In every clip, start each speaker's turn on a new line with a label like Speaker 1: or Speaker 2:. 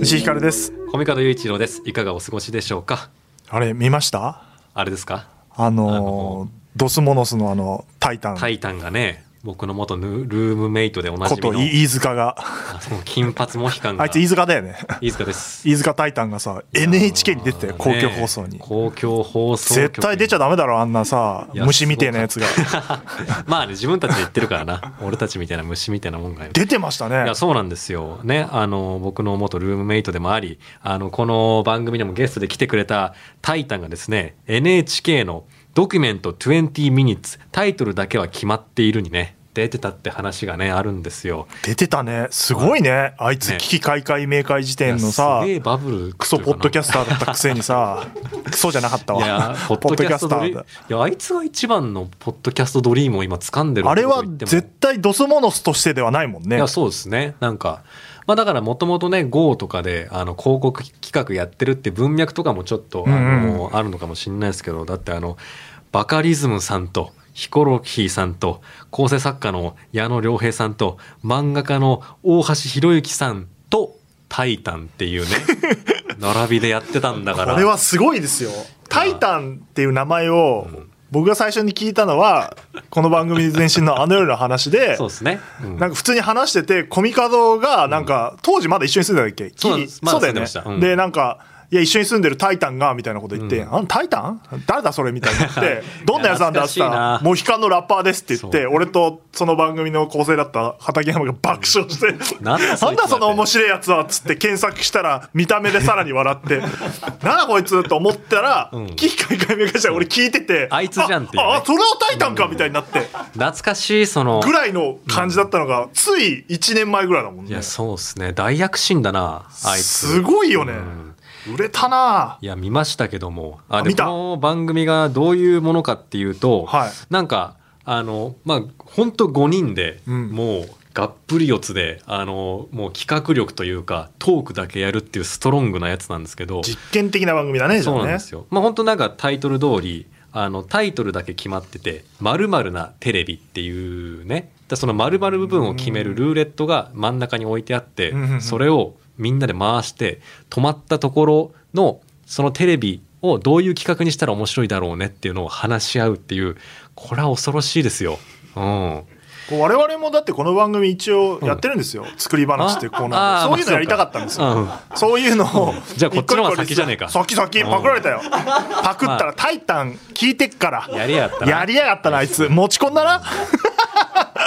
Speaker 1: 西ひかるです。
Speaker 2: 小見門雄一郎です。いかがお過ごしでしょうか？
Speaker 1: あれ見ました？
Speaker 2: あれですか？
Speaker 1: あのドスモノスのあのタイタン。
Speaker 2: タイタンがね僕の元ルームメイトでおなじ
Speaker 1: こと飯塚が。
Speaker 2: その金髪モヒカンが。
Speaker 1: あいつ飯塚だよね。
Speaker 2: 飯塚です。
Speaker 1: 飯塚タイタンがさ NHK に出てたよ公共放送に、
Speaker 2: ね公共放送
Speaker 1: 絶対出ちゃ
Speaker 2: ダ
Speaker 1: ダメだろあんなさ虫みてえなやつが。
Speaker 2: まあね自分たちで言ってるからな。俺たちみたいな虫みたいなもんが。い
Speaker 1: 出てましたね。
Speaker 2: やそうなんですよ。ねあの僕の元ルームメイトでもありあのこの番組でもゲストで来てくれたタイタンがですね NHK の「ドキュメント20 minutes」タイトルだけは決まっているにね出てたって話がねあるんですよ。
Speaker 1: 出てたね。すごいね。あいつ
Speaker 2: ね。
Speaker 1: 危機開会明快時点のさ
Speaker 2: すげえバブル
Speaker 1: クソポッドキャスターだったくせにさ クソじゃなかったわ。
Speaker 2: ポッドキャストドリー
Speaker 1: だ
Speaker 2: ム。いやあいつが一番のポッドキャストドリームを今掴んでる
Speaker 1: あれは絶対ドスモノスとしてではないもんね。
Speaker 2: いやそうですね。なんかまあだからもともとね GO とかであの広告企画やってるって文脈とかもちょっとあの、あるのかもしれないですけどだってあのバカリズムさんとヒコロヒーさんと構成作家の矢野良平さんと漫画家の大橋博之さんとタイタンっていうね 並びでやってたんだから。
Speaker 1: これはすごいですよ。タイタンっていう名前を僕が最初に聞いたのはこの番組前身のあの夜の話で
Speaker 2: そうですね、うん。
Speaker 1: なんか普通に話しててコミカドがなんか当時まだ一緒に住んでたっけ？
Speaker 2: そう
Speaker 1: そうだよね。
Speaker 2: で
Speaker 1: なんかいや一緒に住んでるタイタンがみたいなこと言って「あタイタン？誰だそれ?」みたいになって 「どんなやつなんだ?」って言ったら「
Speaker 2: いや懐かしいな。
Speaker 1: モヒカンのラッパーです」って言って俺とその番組の構成だった畠山が爆笑して「
Speaker 2: なんだそ
Speaker 1: の面白いやつは」っつって検索したら見た目でさらに笑って「なんだこいつ」と思ったら機開会明快したら俺聞いてて
Speaker 2: あいつじゃんって
Speaker 1: ああそれはタイタンかみたいになって
Speaker 2: 懐かしいその。
Speaker 1: ぐらいの感じだったのがつい1年前ぐらいだもんね。
Speaker 2: いやそうですね。大躍進だなあいつ。
Speaker 1: すごいよね、売れたな。い
Speaker 2: や見ましたけども。あ
Speaker 1: あ見た。
Speaker 2: でこの番組がどういうものかっていうと、
Speaker 1: はい。
Speaker 2: なんかあのまあ本当5人で、
Speaker 1: うん。
Speaker 2: もうがっぷり四つであのもう企画力というかトークだけやるっていうストロングなやつなんですけど
Speaker 1: 実験的な番組だね
Speaker 2: そうなんですよ。まあ本当なんかタイトル通りあのタイトルだけ決まってて「まるなテレビ」っていうね。だその丸々部分を決めるルーレットが真ん中に置いてあってそれをみんなで回して止まったところのそのテレビをどういう企画にしたら面白いだろうねっていうのを話し合うっていうこれは恐ろしいですよ。うん、
Speaker 1: こう我々もだってこの番組一応やってるんですよ、作り話ってコーナー。そういうのやりたかったんですよ、
Speaker 2: まあ
Speaker 1: そういうのを
Speaker 2: じゃあこっちの方が先じゃねえか。
Speaker 1: 先先パクられたよパクったら「タイタン」聞いてっから。
Speaker 2: やりやがったな。
Speaker 1: やりやがったなあいつ。持ち込んだな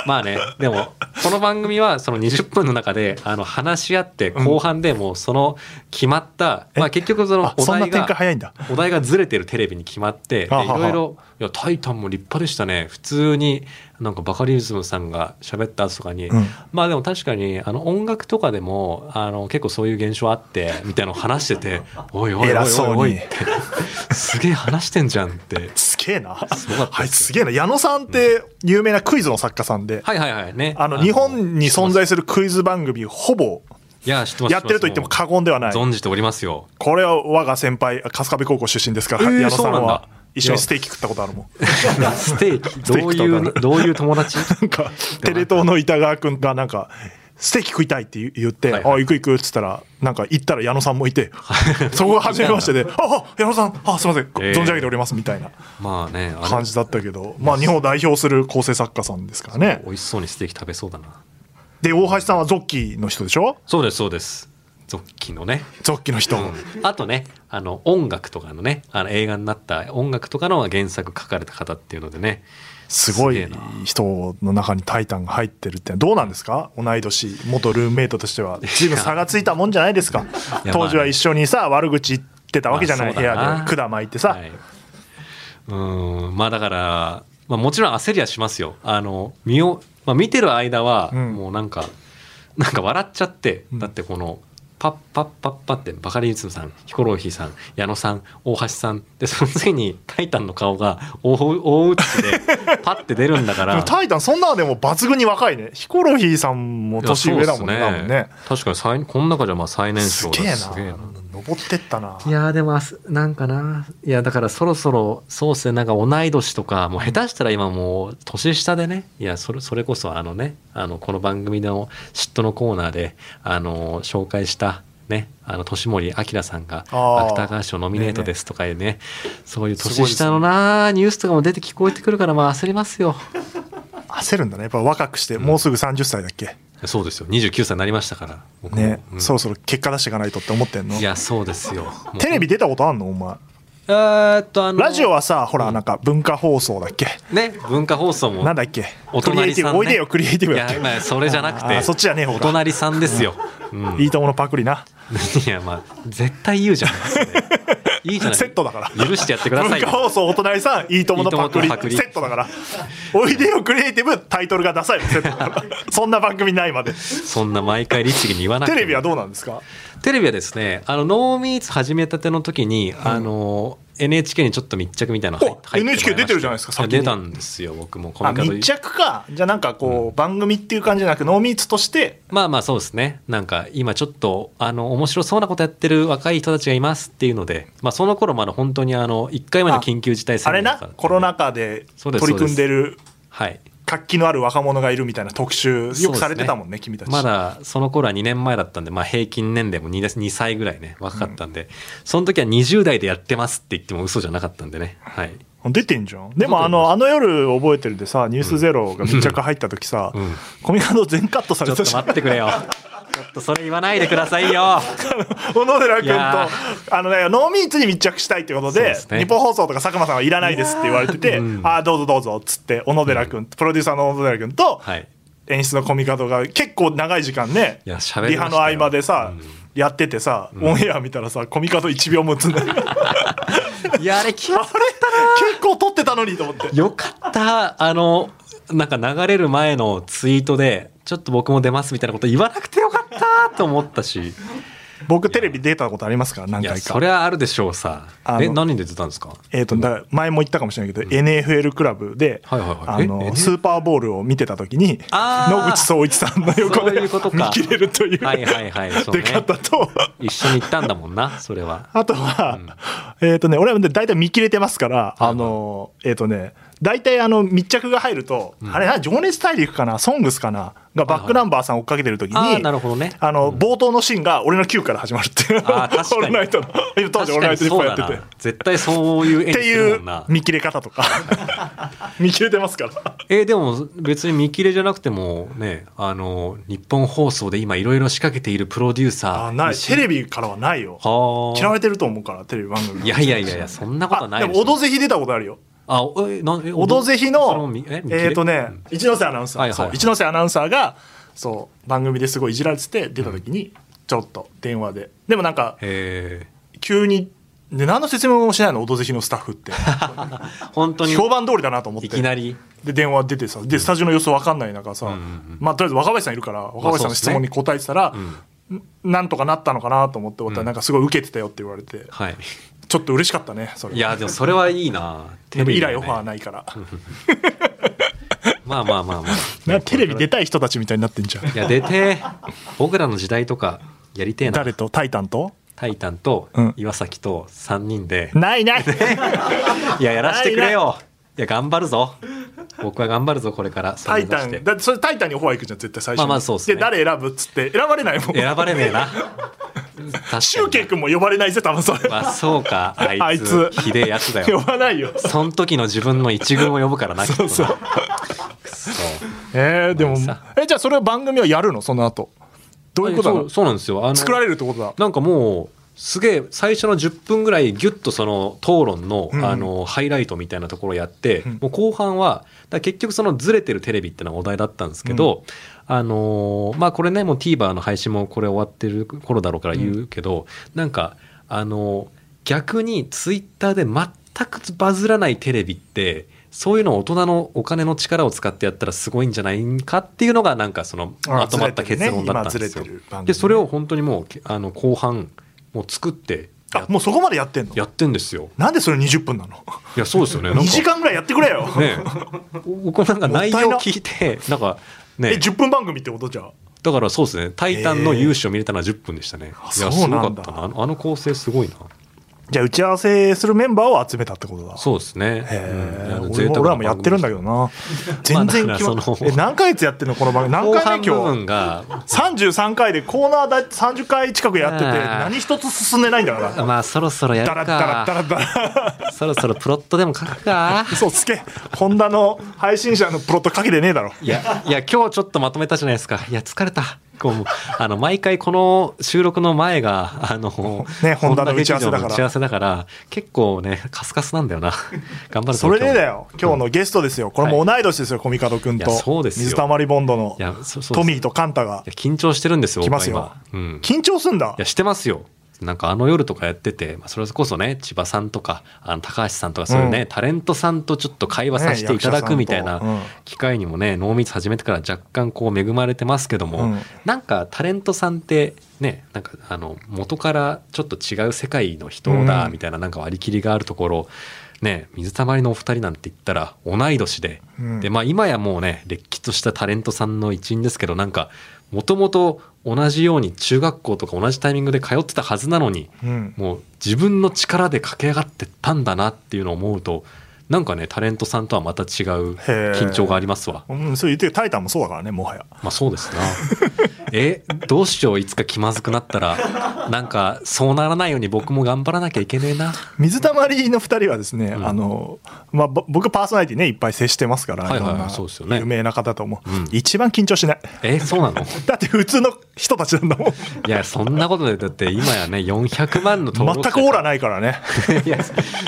Speaker 2: まあねでもこの番組はその20分の中であの話し合って後半でもうその決まった、まあ結局そのお題が
Speaker 1: 開早いんだ。
Speaker 2: お題がずれてるテレビに決まって
Speaker 1: い
Speaker 2: ろいろ「いやタイタンも立派でしたね。普通になんかバカリズムさんが喋った後とかに、
Speaker 1: うん。
Speaker 2: まあでも確かにあの音楽とかでもあの結構そういう現象あってみたいなのを話してて「おいおいおいおいおい」って すげえ話してんじゃんって。
Speaker 1: すげえな。
Speaker 2: ごかったですよ。
Speaker 1: あいつすげえな。矢野さんって有名なクイズの作家さんで、
Speaker 2: はいはいはいね。
Speaker 1: あの日本に存在するクイズ番組ほぼ
Speaker 2: いや知ってます
Speaker 1: やってると言っても過言ではない。
Speaker 2: 存じておりますよ。
Speaker 1: これは我が先輩春日部高校出身ですから、
Speaker 2: えー
Speaker 1: 矢野さんは一緒にステーキ食ったことあるもん。
Speaker 2: ステーキ？どういうどういう友達？
Speaker 1: なんかテレ東の板川君がなんかステーキ食いたいって言言って「
Speaker 2: はいはい。
Speaker 1: あ行く行く」っつったらなんか行ったら矢野さんもいてそこが初めましてで「ああ矢野さんあすいません
Speaker 2: えー。
Speaker 1: 存じ上げております」みたいな
Speaker 2: まあねあれ。
Speaker 1: 感じだったけどまあ日本を代表する構成作家さんですからね。
Speaker 2: 美味しそうにステーキ食べそうだな。
Speaker 1: で大橋さんはゾッキーの人でしょ？
Speaker 2: そうですそうですゾッキのね。
Speaker 1: ゾッの人、
Speaker 2: あとねあの音楽とかのねあの映画になった音楽とかの原作書かれた方っていうのでね。
Speaker 1: すごい人の中に「タイタン」が入ってるってどうなんですか？同い年元ルームメイトとしては。随分差がついたもんじゃないですか。当時は一緒にさ悪口言ってたわけじゃない、部屋で管巻いてさ、
Speaker 2: はい、うんまあだから、まあ、もちろん焦りはしますよ。あの見よ、まあ、見てる間は
Speaker 1: うん。
Speaker 2: もうなんか、なんか笑っちゃって、だってこのパッパッパッパってバカリズムさんヒコロヒーさん矢野さん大橋さんでその次に「タイタン」の顔が大大打ちでパッて出るんだから。
Speaker 1: タイタンそんなでも抜群に若いね。ヒコロヒーさんも年上だもんね
Speaker 2: いやそうっす
Speaker 1: 多分ね。
Speaker 2: 確かに最この中じゃまあ最年少だ
Speaker 1: すげえな登ってったな。い
Speaker 2: やーでもなんかな。いやだからそろそろそうっすねなんか同い年とかもう下手したら今もう年下でね。いやそれそれこそあのねあのこの番組の嫉妬のコーナーであの紹介したねあの年森明さんが芥川賞ノミネートですとかいうねそういう年下のなニュースとかも出て聞こえてくるからまあ焦りますよ。
Speaker 1: 焦るんだね。やっぱ若くしてもうすぐ30歳だっけ、
Speaker 2: そうですよ。29歳になりましたから。
Speaker 1: ね、
Speaker 2: うん。
Speaker 1: そろそろ結果出していかないとって思ってんの？
Speaker 2: いやそうですよ。
Speaker 1: テレビ出たことあんの？お前。
Speaker 2: えーっとあの
Speaker 1: ラジオはさほらなんか文化放送だっけ？
Speaker 2: ね文化放送も。
Speaker 1: なんだっけ？
Speaker 2: お
Speaker 1: クリエイティブ、
Speaker 2: 隣さん、ね、
Speaker 1: おいでよクリエイティブ
Speaker 2: い
Speaker 1: だっけ？
Speaker 2: やまあそれじゃなくて。
Speaker 1: そっちじゃね
Speaker 2: お隣さんですよ、うん、
Speaker 1: いいとものパクリな。
Speaker 2: いやまあ絶対言うじゃんそれいいじゃない。
Speaker 1: セットだから。
Speaker 2: 許してやってくださいよ
Speaker 1: 文化放送お隣さんいいとものパクリ。セットだから。おいでよクリエイティブタイトルがダサいのセットだから。そんな番組ないまで。
Speaker 2: そんな毎回律儀に言わなくても。
Speaker 1: テレビはどうなんですか？
Speaker 2: テレビはですねあのノーミーツ始めたての時に、あの NHK にちょっと密着みたいなの
Speaker 1: NHK 出てるじゃないですか
Speaker 2: 出たんですよ僕もコ
Speaker 1: あ密着かじゃあなんかこう、番組っていう感じじゃなくノーミーツとして。
Speaker 2: まあまあそうですね。なんか今ちょっとあの面白そうなことやってる若い人たちがいますっていうので、まあ、その頃まだ本当にあの1回目の緊急事態
Speaker 1: あれ
Speaker 2: 宣言とか。
Speaker 1: なコロナ禍で取り組んでる。
Speaker 2: はい
Speaker 1: 活気のある若者がいるみたいな特集よくされてたもんね君たち。
Speaker 2: まだその頃は2年前だったんで、まあ、平均年齢も 2, 2歳ぐらいね若かったんで、その時は20代でやってますって言っても嘘じゃなかったんでね。はい。
Speaker 1: 出てんじゃん。でもあのあの夜覚えてるでさ「ニュースゼロが密着入った時さ、
Speaker 2: うん。
Speaker 1: コミカド全カットさ
Speaker 2: ちょっと
Speaker 1: れてたじゃん。
Speaker 2: 待ってくれよちょっとそれ言わないでくださいよ。
Speaker 1: 小野寺君とあの、ね、ノーミーツに密着したいってことで
Speaker 2: ね。
Speaker 1: 日本放送とか佐久間さんはいらないですって言われてて「
Speaker 2: うん。
Speaker 1: ああどうぞどうぞ」っつって小野寺君、プロデューサーの小野寺君と、
Speaker 2: はい。
Speaker 1: 演出のコミカドが結構長い時間ねリハの合間でさ、
Speaker 2: うん。
Speaker 1: やっててさ、オンエア見たらさコミカド1秒も映んない。あ れ
Speaker 2: いやあれ気が
Speaker 1: 結構撮ってたのにと思って。
Speaker 2: よかった。あのなんか流れる前のツイートでちょっと僕も出ますみたいなこと言わなくてよかったと思ったし。
Speaker 1: 僕テレビ出たことありますか？ら何
Speaker 2: いや
Speaker 1: 回か
Speaker 2: それはあるでしょうさ。え何で出たんですか？
Speaker 1: えー、とだ前も言ったかもしれないけど、NFL クラブで、
Speaker 2: はいはいはい。
Speaker 1: あ
Speaker 2: え
Speaker 1: のスーパーボールを見てた時に野口聡一さんの横で
Speaker 2: いうことか。
Speaker 1: 見切れるという
Speaker 2: はいはいはい。
Speaker 1: 出
Speaker 2: ね。
Speaker 1: 方と、
Speaker 2: 一緒に行ったんだもんなそれは。
Speaker 1: あとは、えっ、とね俺はね大体見切れてますから、あのえっ、とね大体あの密着が入ると、あれな情熱大陸かなソングスかながバックナンバーさん追っかけてる時に、
Speaker 2: ああなるほどね。
Speaker 1: あの冒頭のシーンが俺の Q から始まるっていう。
Speaker 2: あー確かに。
Speaker 1: オールナイトの。当時オールナイトいっぱいやってて。
Speaker 2: 絶対そういう演
Speaker 1: っていう見切れ方とか。見切れてますから。
Speaker 2: えーでも別に見切れじゃなくてもねあの日本放送で今いろいろ仕掛けているプロデューサー
Speaker 1: あない。テレ
Speaker 2: ビ
Speaker 1: ビからはないよ。
Speaker 2: は
Speaker 1: 嫌われてると思うからテレビ番組
Speaker 2: いやいやいやいやそんなこと
Speaker 1: あでも「
Speaker 2: ないでしょ。
Speaker 1: オドぜひ」出たことあるよ
Speaker 2: あおえなんえ「
Speaker 1: オドぜひ」の
Speaker 2: みえ
Speaker 1: えっ、とね一ノ瀬アナウンサー、一ノ瀬アナウンサーがそう番組ですごいいじられてて出た時にちょっと電話で。でもなんか
Speaker 2: へ
Speaker 1: 急にで何の説明もしないの「オドぜひ」のスタッフって。
Speaker 2: え 本当に。
Speaker 1: 評判通りだなと思って。
Speaker 2: いきなり。
Speaker 1: で電話出てさでスタジオの様子分かんない中さ、まあとりあえず若林さんいるから若林さんの質問に答えてたら、ん。なんとかなったのかなと思って思ったらなんかすごい受けてたよって言われて、
Speaker 2: はい
Speaker 1: ちょっと嬉しかったねそれ
Speaker 2: いやでもそれはいいな。テレビ
Speaker 1: 以来オファーないから、
Speaker 2: まあまあまあまあ。
Speaker 1: なテレビ出たい人たちみたいになってんじゃん。
Speaker 2: いや出て。僕らの時代とかやりてえな。
Speaker 1: 誰と？タイタンと？
Speaker 2: タイタンと
Speaker 1: うん。
Speaker 2: 岩崎と3人で、
Speaker 1: ないない。
Speaker 2: いややらしてくれよいや頑張るぞ。僕は頑張るぞこれから。
Speaker 1: タイタン。だってそれタイタンにオファー行くじゃん絶対最初に。
Speaker 2: まあまあそうっすね。
Speaker 1: で誰選ぶっつって。選ばれないもん。
Speaker 2: 選ばれねえな。
Speaker 1: シュウケイ君も呼ばれないぜ多分それ。
Speaker 2: まあそうか。あいつ
Speaker 1: あいつ。
Speaker 2: ひでえやつだ
Speaker 1: 呼
Speaker 2: よ
Speaker 1: ばないよ。
Speaker 2: そん時の自分の一軍を呼ぶからな。
Speaker 1: そうそう。えー、でもえじゃあそれ番組はやるの？その後。どういうことなの？
Speaker 2: そうそうなんですよ。あの
Speaker 1: 作られるってことだ。
Speaker 2: なんかもうすげえ最初の10分ぐらいギュッとその討論の,、
Speaker 1: うん
Speaker 2: あのハイライトみたいなところをやって、
Speaker 1: ん。
Speaker 2: もう後半は結局そのずれてるテレビってのがお題だったんですけど、あのーまあこれねもう TVer の配信もこれ終わってる頃だろうから言うけど、なんかあのー逆にツイッターで全くバズらないテレビってそういうのを大人のお金の力を使ってやったらすごいんじゃないかっていうのがなんかその
Speaker 1: あ
Speaker 2: まとまった結論だったんですよ。でそれを本当にもうけあの後半もう作って
Speaker 1: あもうそこまでやってんの？
Speaker 2: やってんですよ。
Speaker 1: なんでそれ20分なの？
Speaker 2: いやそうですよね。なんか
Speaker 1: 2時間ぐらいやってくれよ、
Speaker 2: ね僕なんか内容聞いてなんか
Speaker 1: え。
Speaker 2: ね
Speaker 1: 10分番組ってことじゃん
Speaker 2: だからそうですね「タイタン」の勇姿を見れたのは10分でしたね、いや
Speaker 1: そう
Speaker 2: すごかったな。あの構成すごいな
Speaker 1: じゃあ打ち合わせするメンバーを集めたってことだ。
Speaker 2: そうですね。
Speaker 1: へえ、
Speaker 2: うん。
Speaker 1: 俺も俺らもやってるんだけどな。全然決まえ何ヶ月やってんのこの番組？何
Speaker 2: 後
Speaker 1: 回目今日？
Speaker 2: 分が。
Speaker 1: 33回でコーナーだ30回近くやってて何一つ進んでないんだから。
Speaker 2: まあそろそろやる
Speaker 1: ダラッダラッダ
Speaker 2: か
Speaker 1: ラッダラ
Speaker 2: そろそろプロットでも書くか。
Speaker 1: 嘘つけ。ホンダの配信者のプロットかけてねえだろ。
Speaker 2: いやいや今日ちょっとまとめたじゃないですか。いや疲れたこうもうあの毎回この収録の前があの
Speaker 1: ねホンダの打ち合わせだから。
Speaker 2: 打ち合わせだから結構ねカスカスなんだよな。頑張るぞ
Speaker 1: それでだよ。今日。のゲストですよ。これも同い年ですよコミカド君と。
Speaker 2: そうですよ。
Speaker 1: 水溜りボンドの。
Speaker 2: いやそそう
Speaker 1: トミーとカンタが。
Speaker 2: 緊張してるんですよ
Speaker 1: 緊張すんだ。
Speaker 2: いやしてますよなんかあの夜とかやってて、まあ、それこそね千葉さんとかあの高橋さんとかそういうね、
Speaker 1: うん。
Speaker 2: タレントさんとちょっと会話させていただくみたいな機会にもね濃密始めてから若干こう恵まれてますけども、
Speaker 1: うん。
Speaker 2: なんかタレントさんってねなんかあの元からちょっと違う世界の人だ
Speaker 1: うん。
Speaker 2: みたいななんか割り切りがあるところね水たまりのお二人なんて言ったら同い年で、
Speaker 1: うん。
Speaker 2: でまあ今やもうねれっきとしたタレントさんの一員ですけどなんかもともと同じように中学校とか同じタイミングで通ってたはずなのに、
Speaker 1: うん。
Speaker 2: もう自分の力で駆け上がってったんだなっていうのを思うとなんかねタレントさんとはまた違う緊張がありますわ。
Speaker 1: うんそう言ってるタイタンもそうだからねもはや。
Speaker 2: まあそうですな えどうしよういつか気まずくなったらなんかそうならないように僕も頑張らなきゃいけねえな。
Speaker 1: 水たまりの2人はですね、
Speaker 2: うん。
Speaker 1: あのまあ、ぼ僕パーソナリティねいっぱい接してますから、有名な方とも、
Speaker 2: うん。
Speaker 1: 一番緊張しない。
Speaker 2: えそうなの？
Speaker 1: だって普通の人たちなんだもん。
Speaker 2: いやそんなことでだって今やね400万の登録
Speaker 1: 全くオーラないからね、
Speaker 2: いや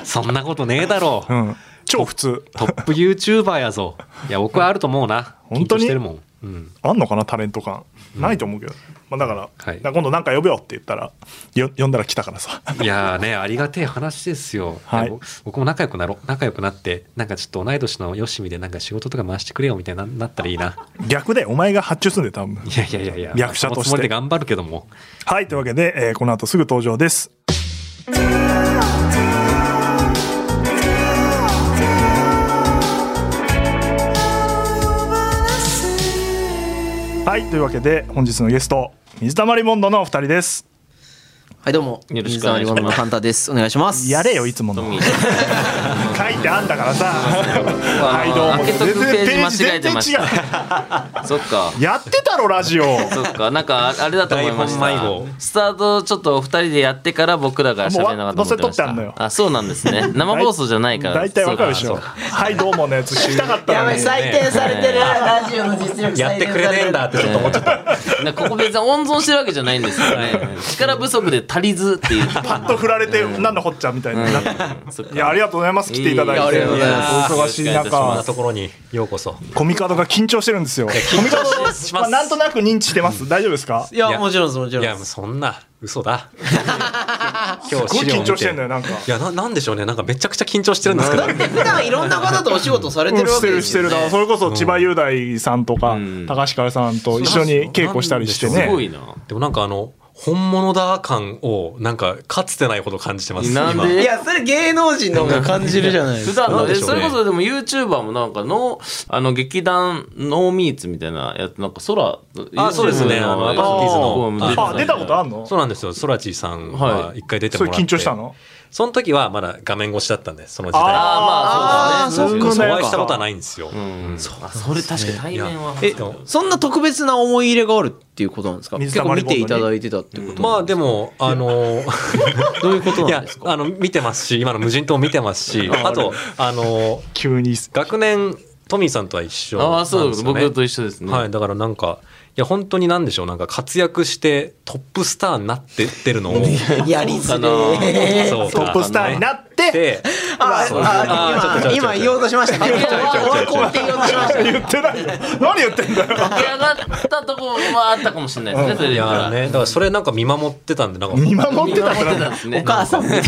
Speaker 2: そんなことねえだろ。う
Speaker 1: うん、超普通。
Speaker 2: トップ YouTuber やぞ。いや僕はあると思うな。
Speaker 1: 本当に？
Speaker 2: してるもん、うん、
Speaker 1: あんのかなタレント感ないと思うけど、まあ、だから,、
Speaker 2: はい。
Speaker 1: 今度なんか呼べよって言ったらよ呼んだら来たからさ。
Speaker 2: いやーねありがてえ話ですよ、
Speaker 1: はい。
Speaker 2: 僕も仲良くなろう。仲良くなってなんかちょっと同い年のよしみでなんか仕事とか回してくれよみたいにななったらいいな。
Speaker 1: 逆でお前が発注すんで多分。
Speaker 2: いやいやいやいや
Speaker 1: 役者として。
Speaker 2: 頑張るけども。
Speaker 1: はいというわけで、えーこの後すぐ登場ですはいというわけで本日のゲスト水溜りボンドのお二人です。
Speaker 3: はいどうも。
Speaker 4: よろしくお願いします。
Speaker 3: カンタです。お願いします。
Speaker 1: やれよいつもの。書いてあんだからさ。はいどうも。
Speaker 4: 開けとくページ間違えてました
Speaker 1: 全然違う。
Speaker 4: そっか。
Speaker 1: やってたろラジオ。
Speaker 4: そっか。なんかあれだと思いました。スタートちょっと二人でやってから僕らが喋らなかったと思ってま
Speaker 1: あんのよ。
Speaker 4: たあそうなんですね。生放送じゃないから。
Speaker 1: 大体わかるでしょ。はいどうものやつ聞きたかったのに。
Speaker 3: 採点されてる。ラジオの実力
Speaker 2: やってくれねえんだってちょっと思っちゃった。
Speaker 4: なここ別に温存してるわけじゃないんですよね。力不足で足りずっていう。
Speaker 1: パッと振られて何のこっちゃみたいにないやありがとうございます。来ていただいて。お忙しい
Speaker 4: よろしくお願いいたし
Speaker 2: こん
Speaker 1: 中
Speaker 2: なところにようこそ
Speaker 1: コミカドが緊張してるんですよ。コミカド
Speaker 2: します。
Speaker 1: まあなんとなく認知してます。大丈夫ですか？
Speaker 3: いや
Speaker 2: いや。
Speaker 3: もちろんですもちろん
Speaker 2: いやそんな嘘だ。今
Speaker 1: すごい緊張してんだよなんか
Speaker 2: いやななんでしょうね。なんかめちゃくちゃ緊張してるんですけど。
Speaker 3: だって普段いろんな方とお仕事されてるわ
Speaker 1: して
Speaker 3: けですよ
Speaker 1: るしてる。だからそれこそ千葉雄大さんとか
Speaker 4: ん。
Speaker 1: 高橋香織さんと一緒に稽古したりしてね。
Speaker 4: すごいな。
Speaker 2: でもなんかあの本物だ感をなんかかつてないほど感じてます今
Speaker 4: なんで？
Speaker 3: いやそれ芸能人の方が感じるじゃないですか。
Speaker 4: 普段の
Speaker 2: ね。
Speaker 4: それこそでも YouTuber もなんかのあの劇団ノーミーツみたいなやつなんか空
Speaker 2: あそうですね。あのアカ
Speaker 1: 出たことあんの？
Speaker 2: そうなんですよ。ソラチーさんは一回出て
Speaker 1: それ
Speaker 2: もらって。
Speaker 1: 緊張したの？
Speaker 2: その時はまだ画面越しだったんでその時代。
Speaker 4: あーまあそうだね。
Speaker 1: そっか。
Speaker 2: お会いしたことはないんですよ、
Speaker 4: うん。あそれ確かに対面は
Speaker 3: えそんな特別な思い入れがあるっていうことなんですか？
Speaker 1: 水
Speaker 3: 結構見ていただいてたってこと
Speaker 2: まあでもあの
Speaker 3: どういうこと
Speaker 2: いや
Speaker 3: なんですか？
Speaker 2: あの見てますし今の無人島見てますしあとあの
Speaker 1: 急に。
Speaker 2: 学年トミーさんとは一緒
Speaker 4: ああ
Speaker 2: なんですよ、ね、
Speaker 4: そうです僕と一緒ですね。
Speaker 2: はいだからなんかいや本当になんでしょう。なんか活躍してトップスターになってってるのを
Speaker 3: やりづれ
Speaker 2: そう
Speaker 1: トップスターになって。
Speaker 3: 今今言おうとしましたね。俺こうって言おうとしました
Speaker 1: 言ってないよ。何言ってんだよ。
Speaker 4: 駆け上がったとこはあったかもしれないですねそれ
Speaker 2: い
Speaker 4: で言ったら
Speaker 2: やねだからそれなんか見守ってたんでなんか
Speaker 1: 見守ってたんだ
Speaker 4: 見守ってたんですね
Speaker 3: お母さんみたい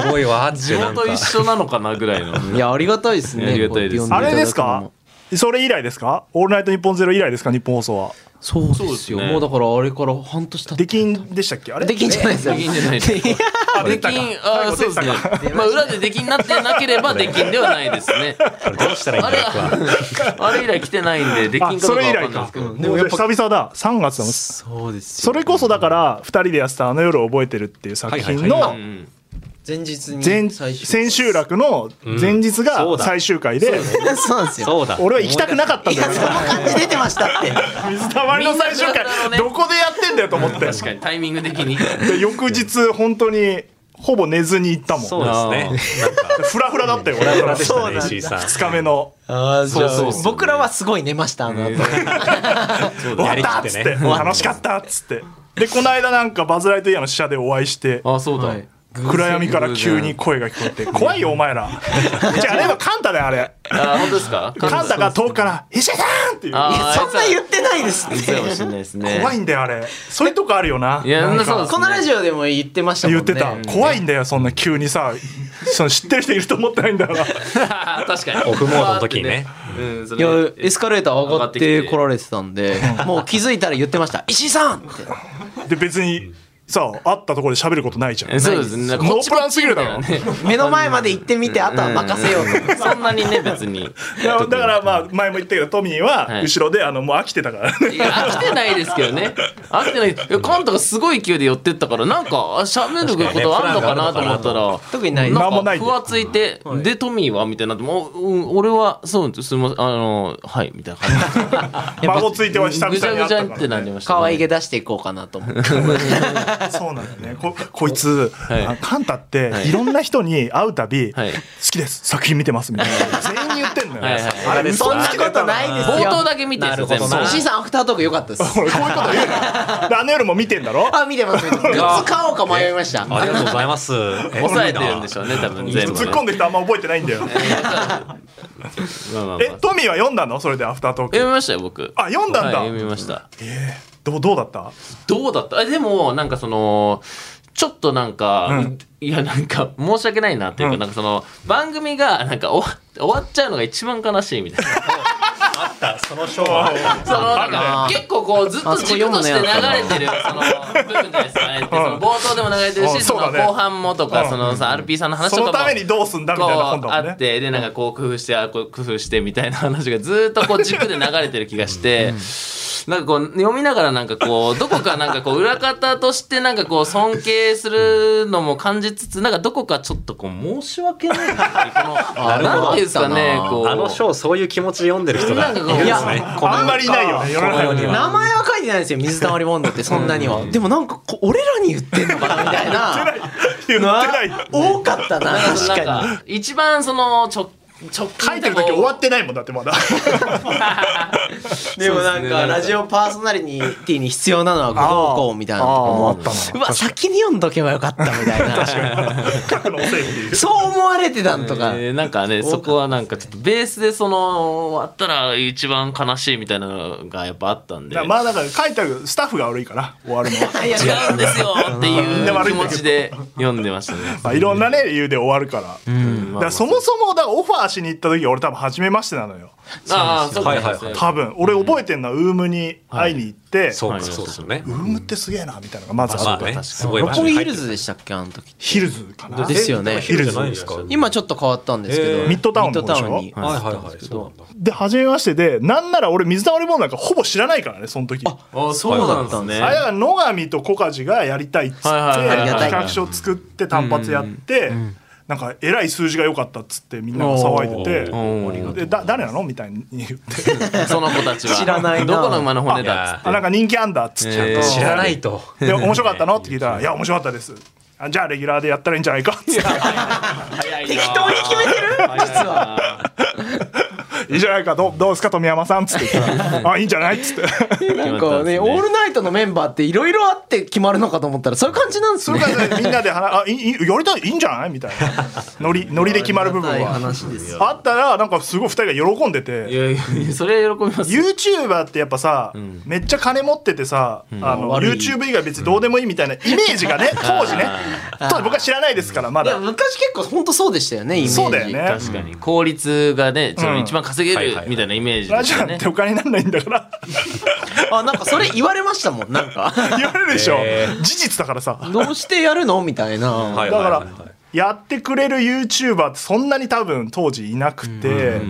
Speaker 2: すごいわーって
Speaker 4: 地
Speaker 2: なんか
Speaker 4: 元一緒なのかなぐらいの
Speaker 3: ないやありがたいですね
Speaker 4: ありがたいです
Speaker 1: あれですかそれ以来ですか？オールナイトニッポンゼロ以来ですか？日本放送は。
Speaker 3: そう
Speaker 4: そうですね。
Speaker 3: もうだからあれから半年経って。
Speaker 1: 出禁でしたっけ？あれ？
Speaker 3: できんじゃないですよ。
Speaker 4: できんじゃないです出禁。あーそうですね。まあ裏で出禁になってなければ 出禁ではないですね。
Speaker 2: どうしたらいいん
Speaker 4: あれ
Speaker 2: だよ僕は
Speaker 4: あれ以来来てないんで出禁
Speaker 1: あ
Speaker 4: か
Speaker 1: そうれ以来か。
Speaker 4: ですけど。
Speaker 1: でもやっぱ久々だ。3月だもん。
Speaker 3: そうです
Speaker 1: それこそだから2人でやってた「あの夜を覚えてる」っていう作品
Speaker 2: はいはいは
Speaker 1: の
Speaker 4: うん
Speaker 3: 前日に
Speaker 1: 前
Speaker 3: 最終
Speaker 1: 千秋楽の前日が最終回で
Speaker 3: そうなんですよ。
Speaker 1: 俺は行きたくなかったんだよ。
Speaker 3: その感じ出てましたって。
Speaker 1: 水溜りの最終回。どこでやってんだよと思って。
Speaker 4: 確かにタイミング的に。
Speaker 1: で翌日本当にほぼ寝ずに行ったもん。
Speaker 2: そうですね。
Speaker 1: フラフラだったよ
Speaker 2: フラフラ
Speaker 1: 俺
Speaker 2: でしたね
Speaker 3: そうなんだ。
Speaker 2: 石井さん。
Speaker 1: 2日目の。
Speaker 3: ああじゃあ
Speaker 4: そうそう
Speaker 3: 僕らはすごい寝ましたあの後。
Speaker 1: 終わったっつって。楽しかったっつって。でこの間なんかバズ・ライトイヤーの試写でお会いして。
Speaker 4: あそうだ、
Speaker 3: はい
Speaker 1: 暗闇から急に声が聞こえて怖いよお前ら。じゃああれはカンタだよあれ。
Speaker 4: あ本当ですか？
Speaker 1: カンタが遠くから「石井さん!」っていう。
Speaker 3: そんな言ってないです
Speaker 4: 言ってたかもしれないですね。
Speaker 1: 怖いんだよあれ。そういうとこあるよな。
Speaker 3: このラジオでも言ってましたもんね。
Speaker 1: 言ってた。怖いんだよそんな急にさその知ってる人いると思ってないんだから。
Speaker 4: 確かに。
Speaker 2: オフモードの時にね。
Speaker 4: うん。そ
Speaker 3: いや
Speaker 4: れ
Speaker 3: エスカレーター上がってこられてたんでもう気づいたら言ってました。石井さんって。
Speaker 1: で別にさ会ったところで喋ることないじゃん。
Speaker 4: えそうですね。
Speaker 1: ノープランすぎるだろ。
Speaker 3: 目の前まで行ってみてあとは任せようと。
Speaker 4: そんなにね別に。
Speaker 1: いやだからまあ前も言ったけどトミーは
Speaker 4: はい。
Speaker 1: 後ろであのもう飽きてたから。ね
Speaker 4: いや飽きてないですけどね。飽きてない。いやカンタがすごい勢いで寄ってったからなんかあ喋ることあんのかなと思ったら
Speaker 3: 特にない。
Speaker 1: なんもない
Speaker 4: かふわついてでトミーはみたいになってもううん俺はそうす。みませんあのはいみたいな感
Speaker 1: 孫ついては久
Speaker 4: じぐち
Speaker 1: 々に
Speaker 4: ゃぐちゃってなりましたね。
Speaker 3: 可愛げ出していこうかなと思って
Speaker 1: そうなんだよね。ここいつ、
Speaker 4: い。
Speaker 1: あカンタって
Speaker 4: はい。
Speaker 1: いろんな人に会うたび、
Speaker 4: はい。
Speaker 1: 好きです作品見てますみたいな。全員に言ってんのよ、
Speaker 4: はいはい
Speaker 1: あれ
Speaker 3: そんなことないですよ。
Speaker 4: 冒頭だけ見てるんですよ全部
Speaker 2: なるほどな。
Speaker 3: 石井さんアフタートーク良かったです。
Speaker 1: 俺こういうこと言うな。であの夜も見てんだろ
Speaker 3: あ見てます見てます。グッズ買おうか迷いました。
Speaker 2: ありがとうございます。え
Speaker 4: 抑えてるんでしょうね多分全部
Speaker 1: 突っ込んでる人あんま覚えてないんだよ。えトミーは読んだの？それでアフタートーク。
Speaker 4: 読みましたよ僕。
Speaker 1: あ読んだんだ。
Speaker 4: はい読みました。
Speaker 1: どうどうだった？
Speaker 4: どうだった？えでもなんかそのちょっとなんか、
Speaker 1: うん。
Speaker 4: いやなんか申し訳ないなっていうか、
Speaker 1: うん。
Speaker 4: なんかその番組がなんか終わ終わっちゃうのが一番悲しいみたいな。
Speaker 2: あったその章は
Speaker 4: そのなんか結構こうずっと軸として流れてるその部分じゃないですかねその冒頭でも流れてる
Speaker 1: うん。
Speaker 4: しその後半もとか
Speaker 1: うん。
Speaker 4: そのさ RP さんの話
Speaker 1: そ
Speaker 4: とかも
Speaker 1: のためにどうすんだみたいな本
Speaker 4: こう
Speaker 1: だもんね。
Speaker 4: あってでなんかこう工夫してあこう工夫してみたいな話がずっとこう軸で流れてる気がして。なんかこう読みながらなんかこうどこかなんかこう裏方としてなんかこう尊敬するのも感じつつなんかどこかちょっとこう申し訳ないっていうこの
Speaker 3: な
Speaker 4: んていうんですかねこう。
Speaker 2: あの章そういう気持ちで読んでる人がいるんです
Speaker 4: いや
Speaker 2: ね
Speaker 1: あんまりいないよね世の中。には
Speaker 3: 名前は書いてないんですよ水溜りボンドってそんなには。でもなんかこ俺らに言ってんのかなみたいな。
Speaker 1: 言ってない。
Speaker 3: 多かったな確か
Speaker 4: か一番その直直
Speaker 1: 書いてる時終わってないもんだってまだ。
Speaker 3: に でもなんかラジオパーソナリティに必要なのはこうこうみたいなとこも
Speaker 1: あーあったな
Speaker 3: うわ先に読んどけばよかったみたいな。そう思われてたんとか
Speaker 4: えーなんかねそこはなんかちょっとベースでその終わったら一番悲しいみたいなのがやっぱあったんで。
Speaker 1: まあだから書いてあるスタッフが悪いから終わるのは。
Speaker 3: いや
Speaker 4: 違うんですよっていう
Speaker 1: で悪い
Speaker 4: 気持ちで 読んでましたね。
Speaker 1: まあいろんなね理由で終わるから。
Speaker 4: うん。
Speaker 1: だからそもそもだからオファーしに行った時俺多分初めましてなのよ
Speaker 4: ああそうか。
Speaker 2: はいはい
Speaker 1: 多分。俺覚えてんのはウームに会いに行って、
Speaker 2: そうか。
Speaker 4: はい。
Speaker 2: そうですよね。
Speaker 1: ウームってすげえなみたいなのがまずあって、
Speaker 2: まあね。すごい
Speaker 3: ヒルズでしたっけ？あの時
Speaker 1: ヒルズかな。
Speaker 3: ですよね。
Speaker 2: ヒルズですか。
Speaker 3: 今ちょっと変わったんですけど。
Speaker 2: えー。
Speaker 1: ミッドタウンのでしょ？
Speaker 3: に。
Speaker 2: はいはい
Speaker 3: ったん
Speaker 2: はい。
Speaker 3: ですけど
Speaker 2: そうなんだ。
Speaker 1: で初めましてでなんなら俺水溜りボンドなんかほぼ知らないからねその時。
Speaker 4: あそうなんですね。
Speaker 1: あれは野上と小梶がやりたいっつって企画書作って単発やってなんかえらい数字が良かったっつってみんなが騒いでてでだ誰なのみたいに言って。
Speaker 4: その子たちは。
Speaker 3: 知らないな
Speaker 4: どこの馬の骨だっつって。
Speaker 1: あなんか人気あんだっつって、
Speaker 4: えー。
Speaker 2: 知らないと。
Speaker 1: で面白かったの？って聞いたら「いや面白かったです」あじゃあレギュラーでやったらいいんじゃないかっつって。
Speaker 4: 適当に決めてる？実は。
Speaker 1: 「いいじゃないかどうどうですか富山さん」っつって言ったら「あいいんじゃない?」っつって。
Speaker 3: なんかね、オールナイトのメンバーっていろいろあって決まるのかと思ったらそういう感じなんですね。
Speaker 1: それ。からね。みんなで話「あいいいやりたいいいんじゃない?」みたいな。ノリノリで決まる部分は。
Speaker 3: たい話です
Speaker 1: あったらなんかすごい2人が喜んで
Speaker 4: い
Speaker 1: て。
Speaker 4: やいやそれは喜びます。よ。
Speaker 1: YouTuber ってやっぱさ、めっちゃ金持っててさ、あの
Speaker 3: 悪い。
Speaker 1: YouTube 以外別にどうでもいいみたいなイメージがね当時ね。当時僕は知らないですからま
Speaker 3: いや
Speaker 1: だ
Speaker 3: 昔結構本当そうでしたよねイメージ。
Speaker 1: そうだよね。
Speaker 4: 確かに。効率がね、その
Speaker 1: うん。
Speaker 4: 一番稼稼げ
Speaker 2: はいはいはい。
Speaker 4: るみたいなイメージ
Speaker 1: ラジオなんて。お金にならないんだから。
Speaker 3: あなんかそれ言われましたもんなんか。
Speaker 1: 言われるでしょ。
Speaker 2: へ
Speaker 1: 事実だからさ。
Speaker 3: どうしてやるの？みたいな、
Speaker 2: はい
Speaker 1: だからやってくれる YouTuber ってそんなに多分当時いなくて。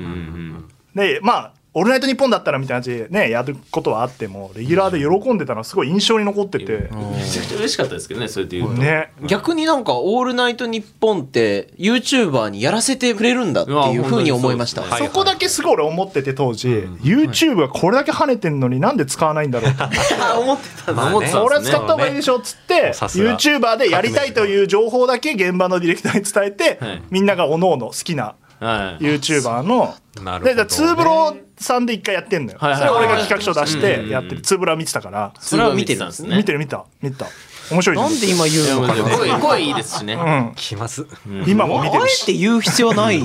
Speaker 1: でまあ「オールナイトニッポン」だったらみたいな感じでねやることはあってもレギュラーで喜んでたのはすごい印象に残ってて。
Speaker 4: めちゃくちゃ嬉しかったですけどね、それで言うと。
Speaker 1: ね。
Speaker 3: 逆になんか「オールナイトニッポン」って YouTuber にやらせてくれるんだっていうふうに思いました、
Speaker 1: そこだけすごい俺思ってて当時 YouTube がこれだけ跳ねてんのになんで使わないんだろうと。
Speaker 3: あ思ってた
Speaker 2: まあね。
Speaker 4: 思ってたんですね。
Speaker 1: 俺は使った方がいいでしょっつって YouTuber でやりたいという情報だけ現場のディレクターに伝えて
Speaker 4: はい。
Speaker 1: みんながおのおの好きな
Speaker 4: はい。
Speaker 1: YouTuber の。
Speaker 2: なるほど。ね
Speaker 1: ツーブロさんで一回やってんのよ。そ
Speaker 4: はいはい
Speaker 1: れ俺が企画書出して
Speaker 4: うん
Speaker 1: やってるツーブロは見てたから。
Speaker 3: それは見てるんですね。
Speaker 1: 見てる見た見た面白い
Speaker 3: なんで今言うのかな。
Speaker 4: 声声いいですしね。
Speaker 1: うん。
Speaker 2: 来ます。
Speaker 1: 今も見て
Speaker 3: あえ
Speaker 1: るして
Speaker 3: 言う必要ない。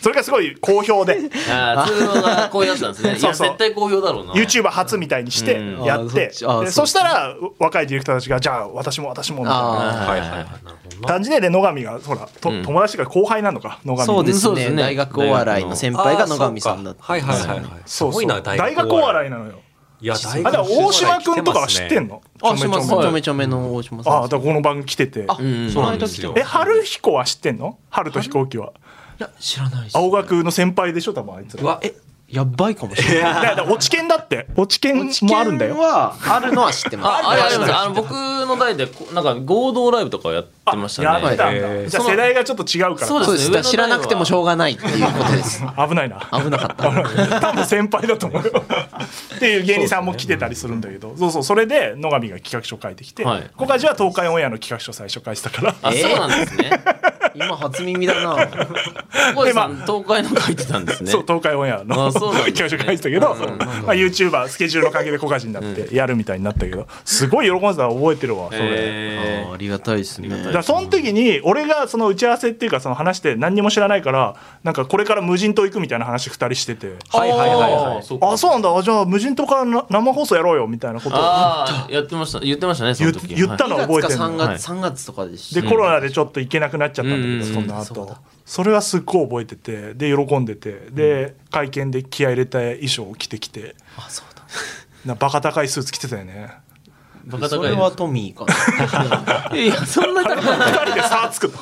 Speaker 1: それがすごい好評で。
Speaker 4: ああ、通路が好評だったんですね。いや、
Speaker 1: そう。そう
Speaker 4: 絶対好評だろうな。
Speaker 1: YouTuber 初みたいにして
Speaker 4: うん。
Speaker 1: やって。
Speaker 3: あそっちあ
Speaker 1: で
Speaker 3: そ
Speaker 1: したら若いディレクターたちがじゃあ私も私もみたいな。
Speaker 3: あ
Speaker 2: はいはい
Speaker 1: 感じでで野上がほらと
Speaker 4: うん。
Speaker 1: 友達が後輩なのか野上。
Speaker 3: そうですね。
Speaker 4: そうですね。
Speaker 3: 大学お笑いの先輩が野上さんだった
Speaker 2: はいはいはいはい。す
Speaker 1: そうそう。
Speaker 2: ごいな
Speaker 1: 大学お笑いなのよ
Speaker 2: いや大
Speaker 1: あだから大島君とかは知ってん
Speaker 2: の？
Speaker 1: の
Speaker 3: あします
Speaker 1: ちょめちょめ
Speaker 3: ちょめの大島さん。
Speaker 1: あだからこの番組来てて。
Speaker 3: あ
Speaker 4: うん
Speaker 3: その間来て
Speaker 2: そう
Speaker 1: え春彦は知ってんの？春と飛行機は。い
Speaker 3: や知らないです
Speaker 1: 青学の先輩でしょ多分あいつら。
Speaker 2: うわ
Speaker 3: えやばいかもしれない。
Speaker 1: だから落ち研だって。落ち研もあるんだよ。
Speaker 3: はあるのは知ってます。
Speaker 4: ああれあります。あの僕の代でこなんか合同ライブとかやってましたね。
Speaker 1: やってたん
Speaker 2: へ
Speaker 1: だ
Speaker 2: ー
Speaker 1: じゃあ世代がちょっと違うから。
Speaker 4: そう
Speaker 3: です知らなくてもしょうがないっていうことです。
Speaker 1: 危ないな。
Speaker 3: 危なかった。
Speaker 1: 多分先輩だと思うよ。っていう芸人さんも来てたりするんだけど。そうそうそれで野上が企画書書いてきて
Speaker 4: はい。
Speaker 1: 小梶は東海オンエアの企画書最初書いてたから。
Speaker 4: あ、
Speaker 3: えー？
Speaker 4: そうなんですね。
Speaker 3: 今初耳だな。
Speaker 4: 小石さん、東海の書いてたんですね。
Speaker 1: そう東海オンエアの
Speaker 4: あそうなんですね。
Speaker 1: 企画書書いてたけど、まあ、YouTuber スケジュールの関係で小梶になってやるみたいになったけどすごい喜んでたの覚えてるわそれ。
Speaker 4: え
Speaker 3: あありがたいですね
Speaker 1: だその時に俺がその打ち合わせっていうかその話して何にも知らないからなんかこれから無人島行くみたいな話2人してて。
Speaker 2: はいはいはいはい
Speaker 4: あそうか
Speaker 1: あそうなんだ。じゃあ無人島からな生放送やろうよみたいなこと。を
Speaker 4: ああ、やってました。言ってましたね、そ
Speaker 1: 言
Speaker 4: の時。
Speaker 1: 言ったの
Speaker 3: 2
Speaker 1: 覚え
Speaker 3: 月か3
Speaker 1: てんの。
Speaker 3: 月3月とかでし
Speaker 1: でコロナでちょっと行けなくなっちゃったんだけ
Speaker 4: うん。
Speaker 1: どその後。
Speaker 3: そ
Speaker 1: れはすっごい覚えててで喜んでてで会見で気合い入れた衣装を着てきて。
Speaker 3: あそうだ。
Speaker 1: なバカ高いスーツ着てたよね
Speaker 4: バカ高い
Speaker 3: それはトミーかな。
Speaker 4: いや、そんな高くない。
Speaker 1: 2人で差つくの？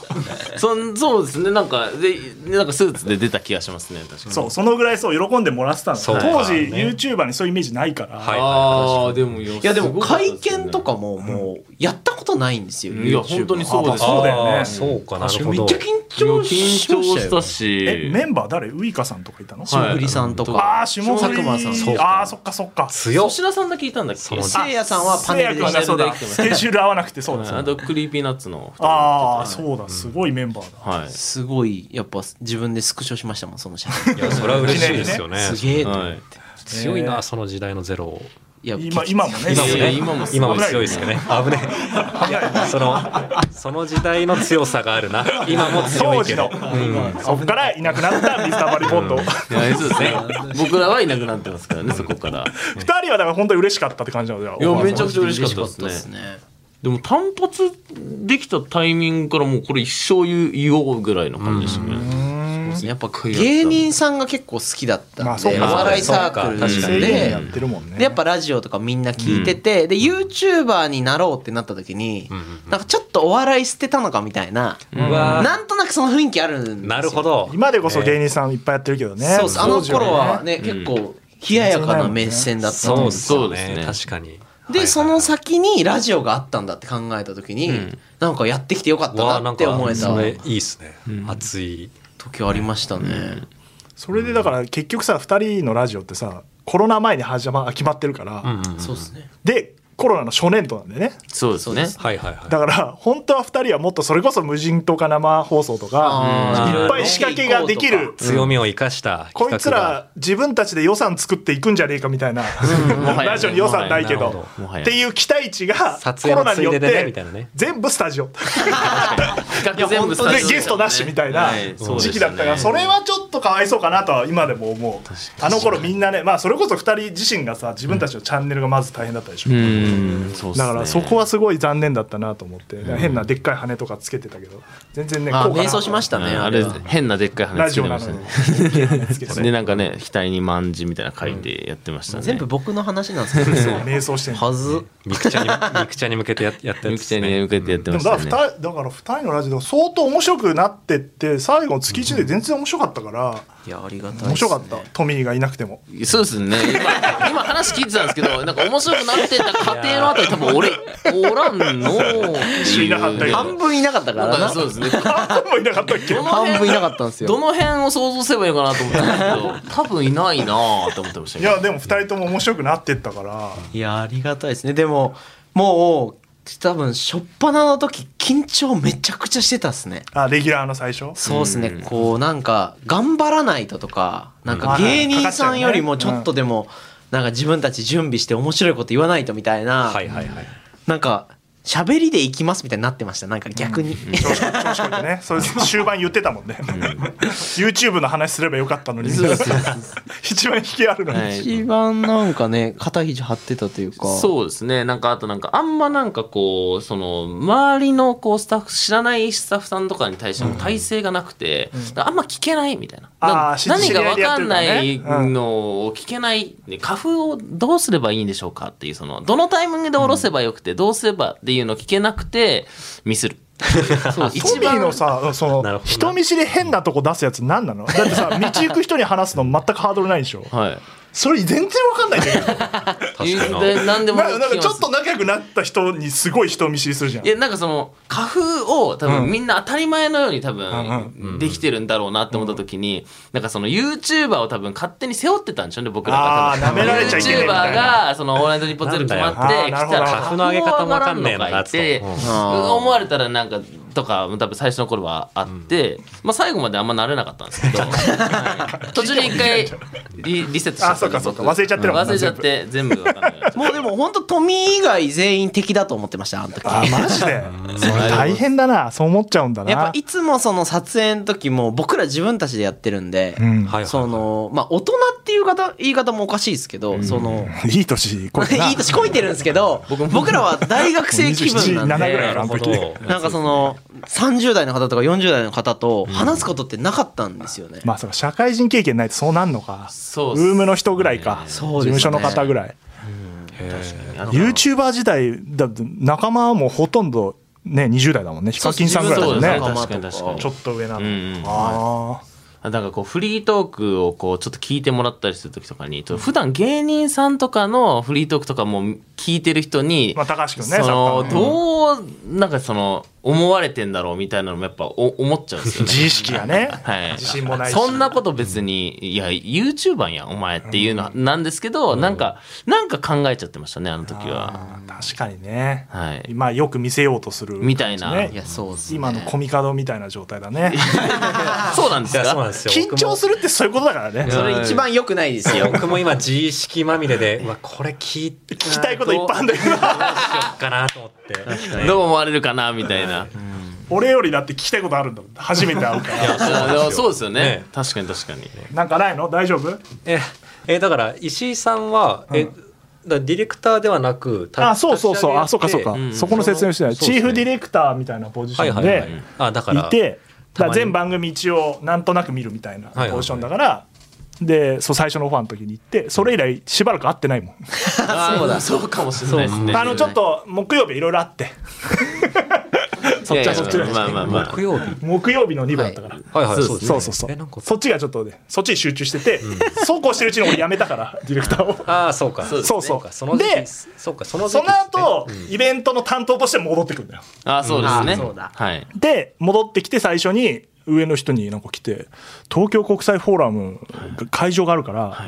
Speaker 4: そんそうですね、なんか、で、なんかスーツで出た気がしますね、確かに。
Speaker 1: そうそのぐらいそう喜んでもらってたの。当時
Speaker 2: ね。
Speaker 1: YouTuber にそういうイメージないから、
Speaker 2: はい。
Speaker 4: ああ、でも、い
Speaker 3: いやでも会見とかももうやったことないんですよ
Speaker 4: いや
Speaker 3: YouTube
Speaker 4: 本当にそうです。
Speaker 1: あそうだよね。
Speaker 2: そうかなるほど。
Speaker 3: めっちゃ緊張しま
Speaker 4: 緊張
Speaker 3: したよ
Speaker 4: し。
Speaker 1: えメンバー誰？ウイカさんとかいたの、
Speaker 3: 霜降りさんとか。
Speaker 1: ああ霜降り
Speaker 3: 佐久間さん。
Speaker 2: そう
Speaker 1: ああそっかそっか。
Speaker 2: 強っ。
Speaker 4: 粗品さんだけいたんだっけ？
Speaker 3: せいやさんはパネルでした
Speaker 1: せいや君がそうだ。スケジュール合わなくてそうです
Speaker 4: あと、 Creepy Nuts の。
Speaker 1: ああそうだ。すごいメンバーだ、
Speaker 4: はい。
Speaker 3: すごいやっぱ自分でスクショしましたもんその写真
Speaker 2: いやそれは嬉しいですよね。
Speaker 3: すげえと思って。
Speaker 4: はい。
Speaker 2: 強いなその時代のゼロを
Speaker 3: いや
Speaker 1: 今今もね。
Speaker 2: 今もね。
Speaker 4: 今も
Speaker 2: 強いですよね。危ねえそのその時代の強さがあるな。今も強いけ
Speaker 1: 当時の
Speaker 2: ど、
Speaker 1: そこからいなくなった水溜りボンド、
Speaker 4: いやそうですね。僕らはいなくなってますからね、そこから。
Speaker 1: 二人はだから本当に嬉しかったって感じなんだよ。
Speaker 4: いや、めちゃくちゃ嬉しか
Speaker 3: 嬉
Speaker 4: ったですね。
Speaker 3: ね
Speaker 4: でも単発できたタイミングからもうこれ一生言う言おうぐらいの感じでしたね。
Speaker 3: やっぱ芸人さんが結構好きだったんで、
Speaker 1: まあそうか。
Speaker 3: お笑いサークル
Speaker 2: そうか。確かに
Speaker 1: 制限やっ
Speaker 3: で
Speaker 1: てるもんね
Speaker 3: でやっぱラジオとかみんな聞いてて、で YouTuber になろうってなった時に、なんかちょっとお笑い捨てたのかみたいな、
Speaker 2: うわ
Speaker 3: なんとなくその雰囲気あるんですよ。
Speaker 2: なるほど。
Speaker 1: 今でこそ芸人さんいっぱいやってるけどね。
Speaker 3: そうそう。あの頃は
Speaker 1: ね
Speaker 3: ね、結構冷ややかな目線だった
Speaker 2: そう
Speaker 3: の
Speaker 2: そう
Speaker 4: ですね
Speaker 2: ね確かに
Speaker 3: で、その先にラジオがあったんだって考えた時に、
Speaker 4: ん
Speaker 3: なんかやってきてよかったなって
Speaker 2: わあなんか
Speaker 3: 思えた
Speaker 2: それいいっすね熱い
Speaker 3: 時ありましたね、
Speaker 1: それでだから結局さ2人のラジオってさコロナ前に始ま決まってるから、
Speaker 2: うんうん
Speaker 3: そうですね。
Speaker 1: でコロナの初年度なんだよね。
Speaker 4: そうですね。
Speaker 2: はいはいはい。
Speaker 1: だから本当は2人はもっとそれこそ無人島か生放送とかいっぱい仕掛けができる。
Speaker 2: 強みを生かした
Speaker 1: こいつら自分たちで予算作っていくんじゃねえかみたいなラジオに予算ないけど。っていう期待値が
Speaker 2: 撮
Speaker 1: コロナによって全部スタジオ。
Speaker 4: 企画全部スタジオ。
Speaker 1: でゲストなしみたいな時期だったからそれはちょっとかわいそうかなとは今でも思う。あの頃みんなねまあそれこそ2人自身がさ自分たちのチャンネルがまず大変だったでしょ。
Speaker 4: うんうんそうっすね。
Speaker 1: だからそこはすごい残念だったなと思って。変なでっかい羽とかつけてたけど全然ね
Speaker 3: あ瞑想しましたね
Speaker 4: うんあれ変なでっかい
Speaker 1: ラ
Speaker 4: 羽つけてました
Speaker 1: に。
Speaker 4: ねでなんかね額に万字みたいなの書いてやってましたね。
Speaker 3: 全部僕の話なんですけど。
Speaker 1: 瞑想して
Speaker 3: はず。
Speaker 2: ミクチャにミクチャに向けてややったや
Speaker 4: みくちゃんに
Speaker 2: つですね
Speaker 4: 向けてやって
Speaker 1: で
Speaker 4: ましたね。
Speaker 1: もだから二人だから二人のラジオ相当面白くなってって最後の月1で全然面白かったから
Speaker 3: いやありがたいね。
Speaker 1: 面白かった。トミーがいなくても。
Speaker 4: そうですね。今 今話聞いてたんですけどなんか面白くなってた過程のあたり多分俺おらんの
Speaker 3: 半分いなかったからな。
Speaker 4: そうですね。
Speaker 1: 半分もいなかったっけ？
Speaker 4: どの辺
Speaker 3: 半分いなかったんですよ。
Speaker 4: どの辺を想像すればいいのかなと思ったんですけど多分いないなぁと思ってました
Speaker 1: いやでも二人とも面白くなってったから。
Speaker 3: いやありがたいですね。でももう多分初っ端の時緊張めちゃくちゃしてたっすね。
Speaker 1: あレギュラーの最初？
Speaker 3: そうっすね、こうなんか頑張らないととかなんか芸人さんよりもちょっとでもなんか自分たち準備して面白いこと言わないとみたいな、
Speaker 2: はいはいはい。
Speaker 3: なんか喋りでいきますみたいになってました。なんか逆に、
Speaker 1: 調子こ調子こいてね。それ終盤言ってたもんね。YouTube の話すればよかったのに。一番引きあるのに、
Speaker 4: はい。
Speaker 3: 一番なんかね肩肘張ってたというか。
Speaker 4: そうですね。なんかあとなんかあんまなんかこうその周りのこうスタッフ知らないスタッフさんとかに対しても体制がなくて、あんま聞けないみたいな、な何が分かんないのを聞けない、ね花粉をどうすればいいんでしょうか？っていうそのどのタイミングで下ろせばよくて、どうすればっていうのを聞けなくてミスる。そう
Speaker 1: トミーのさその 人見知り変なとこ出すやつ何なの？だってさ道行く人に話すの全くハードルないでしょ？
Speaker 4: はい
Speaker 1: それ全然わかんないんだけど。
Speaker 2: 確かにな。
Speaker 4: で何でも
Speaker 1: ななんかちょっと仲良くなった人にすごい人見知りするじゃん。
Speaker 4: いやなんかその花粉を多分みんな当たり前のように多
Speaker 1: うん
Speaker 4: 分できてるんだろうなって思った時になんかその YouTuber を多分勝手に背負ってたんでしょうね僕らが
Speaker 1: あー舐められちゃいけねえみたい
Speaker 4: YouTuber
Speaker 1: な
Speaker 4: がその「オールナイトニッポンゼロ決まってきたら
Speaker 2: 花粉の上げ方もわかんねえ
Speaker 4: のかいって
Speaker 2: うん
Speaker 4: 思われたらなんかとか多分最初の頃はあってまあ最後まであんま慣れなかったんですけど。は い途中で一回リリセットした。
Speaker 1: あそうかそうか。
Speaker 4: 僕
Speaker 1: 忘れちゃってるもんな
Speaker 4: 忘れちゃって全部わかんない。
Speaker 3: もうでも本当トミー以外全員敵だと思ってましたあの時。
Speaker 1: あマジで？それ大変だな。そう思っちゃうんだな。
Speaker 3: やっぱいつもその撮影の時も僕ら自分たちでやってるんで、そのまあ大人っていう方言い方もおかしいですけど、その
Speaker 1: いい年これ
Speaker 3: いい年こいてるんですけど 僕らは大学生気分なん
Speaker 1: 27ぐらい
Speaker 3: で
Speaker 2: な
Speaker 3: んかその30代の方とか40代の方と話すことってなかったんですよね。
Speaker 1: まあそ社会人経験ないとそうなんのか。
Speaker 4: そう
Speaker 1: ウームの人ぐらいか。事務所の方ぐらい。
Speaker 4: あと
Speaker 1: YouTuber 時代だ仲間はもうほとんどね20代だもんね。ヒカキンさんぐらいだもんね。ちょっと上なの、
Speaker 4: うんうん。
Speaker 1: あ
Speaker 4: なんかこうフリートークをこうちょっと聞いてもらったりする時とかに普段芸人さんとかのフリートークとかも聞いてる人に、
Speaker 1: あまあ高橋君ね
Speaker 4: そのどうなんかその思われてんだろうみたいなのもやっぱお思っちゃうんですよね。
Speaker 1: 自意識がね、
Speaker 4: はい、
Speaker 1: 自信もないし。
Speaker 4: そんなこと別にいや YouTuber やんお前っていうのはなんですけど、なんかなんか考えちゃってましたねあの時は。
Speaker 1: 確かにね、
Speaker 4: はい。
Speaker 1: まあよく見せようとする、
Speaker 4: みたいな。
Speaker 1: ね
Speaker 3: いやそうね。
Speaker 1: 今のコミカドみたいな状態だね。
Speaker 4: そうなんです
Speaker 2: いやそうなん
Speaker 4: か
Speaker 2: ですよ。
Speaker 1: 緊張するってそういうことだからね。
Speaker 3: それ一番良くないですよ。
Speaker 2: 僕も今自意識まみれでうわこれ聞
Speaker 1: きたいこといっぱいあるんだけど
Speaker 2: どうしよっかなと思って
Speaker 4: どう思われるかなみたいな。
Speaker 1: 俺よりだって聞きたいことあるんだもん。初めて会うから。
Speaker 4: いや そうですよね。
Speaker 2: ね。
Speaker 4: 確かに確かに。
Speaker 1: なんかないの？大丈夫？
Speaker 2: ええだから石井さんは、えだディレクターではなくた
Speaker 1: あそうそうそう。あそうかそうか、
Speaker 4: うん。
Speaker 1: そこの説明してない、
Speaker 2: ね。
Speaker 1: チーフディレクターみたいなポジション
Speaker 2: はいはいはい
Speaker 1: で
Speaker 2: あだから
Speaker 1: いてだから全番組一応なんとなく見るみたいな
Speaker 2: はいはい
Speaker 1: ポジションだから、でそう最初のオファーの時に行ってそれ以来しばらく会ってないもん、
Speaker 4: そうだ。そうかもしれないですね。
Speaker 1: あのちょっと木曜日いろいろあって。そっちはそっちだ
Speaker 4: まあまあまあ。
Speaker 2: 木曜日？
Speaker 1: 木曜日の2部だったから、
Speaker 2: はいはい
Speaker 4: そうですね。
Speaker 1: そうそうそう
Speaker 2: えなんか
Speaker 1: そっちがちょっとねそっちに集中してて、そうこうしてるうちに俺辞めたから ディレクターを。
Speaker 2: ああそうか。
Speaker 4: そう
Speaker 1: そうそう。
Speaker 2: か。その時期
Speaker 1: で
Speaker 2: そうかその時
Speaker 1: その
Speaker 2: 期ですね。
Speaker 1: 後、イベントの担当として戻ってくるんだよ。
Speaker 4: あそうですね。
Speaker 3: あそうだ。
Speaker 4: はい。
Speaker 1: で戻ってきて最初に上の人になんか来て東京国際フォーラムが会場があるから、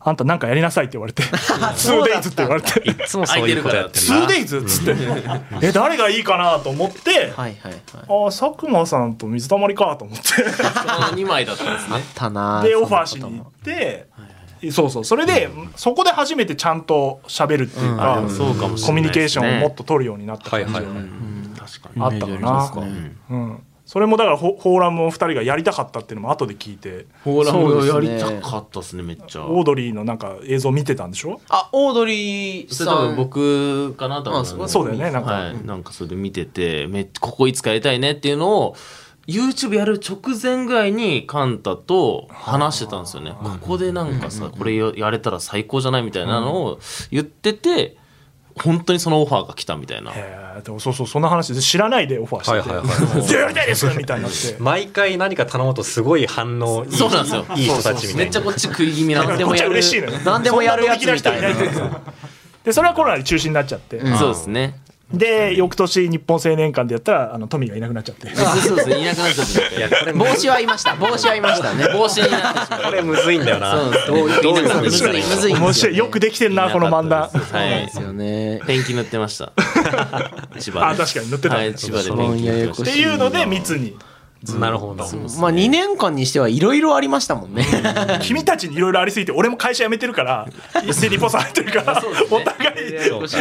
Speaker 1: あんたなんかやりなさいって言われて 2days って言われて。
Speaker 2: いつもそういうことやってるな。
Speaker 1: 2days っつって。え誰がいいかなと思って、
Speaker 3: はいはいはい。
Speaker 1: ああ佐久間さんと水たまりかと思って。
Speaker 4: その2枚だったんですね。
Speaker 3: たな
Speaker 1: でオファーしに行ってそうそうそれでそこで初めてちゃんと喋るっていうか、
Speaker 4: うかもしれないですね。
Speaker 1: コミュニケーションをもっと取るようになった感じが
Speaker 2: はいはいはい。
Speaker 1: あったかな、うん、それもだからフォーラムの2人がやりたかったっていうのも後で聞いて。
Speaker 4: フォーラムやりたかったですねめっちゃ。
Speaker 1: オードリーのなんか映像見てたんでしょ？
Speaker 3: あオードリー
Speaker 4: それ多分
Speaker 3: さん
Speaker 4: 僕かな多分。
Speaker 3: あそう
Speaker 1: そうだよねなんか。
Speaker 4: はい、なんかそれで見ててめっここいつかやりたいねっていうのを YouTube やる直前ぐらいにカンタと話してたんですよね。ここでなんかさこれやれたら最高じゃないみたいなのを言ってて本当にそのオファーが来たみたいな。
Speaker 1: でもそうそうそんな話で知らないでオファーしてて。
Speaker 2: はいはいはい。
Speaker 1: やりたいですみたいになって。
Speaker 2: 毎回何か頼むとすごい反応いい
Speaker 4: そうなんですよ。
Speaker 2: いい人たちみたいな。
Speaker 4: めっちゃこっち食い気味なんでも
Speaker 3: やる
Speaker 1: 嬉しいのよ。
Speaker 3: 何でもやるやつみたいな。
Speaker 1: でそれはコロナで中止になっちゃって、
Speaker 4: そうですね。
Speaker 1: で翌年日本青年館でやったらあのトミーがいなくなっちゃって
Speaker 4: そうですねいなくなっちゃって
Speaker 2: いやこれ
Speaker 3: 帽子はいました帽子はいましたね
Speaker 4: 帽子になってしまう。
Speaker 2: これむずいんだよな
Speaker 4: そう
Speaker 2: どうどういう
Speaker 3: むずいむずいん
Speaker 1: 面白いよくできてるなこの漫談
Speaker 4: そうはい
Speaker 3: ですよね
Speaker 4: ペンキ塗ってました。千葉で。
Speaker 1: あ確かに塗ってたね
Speaker 4: はい、千葉でペンキ塗ってました。
Speaker 1: っていうので密に
Speaker 2: なるほど。
Speaker 3: まあ2年間にしてはいろいろありましたもんね。
Speaker 1: 君たちにいろいろありすぎて俺も会社辞めてるから 一斉にポサ入ってるからお互い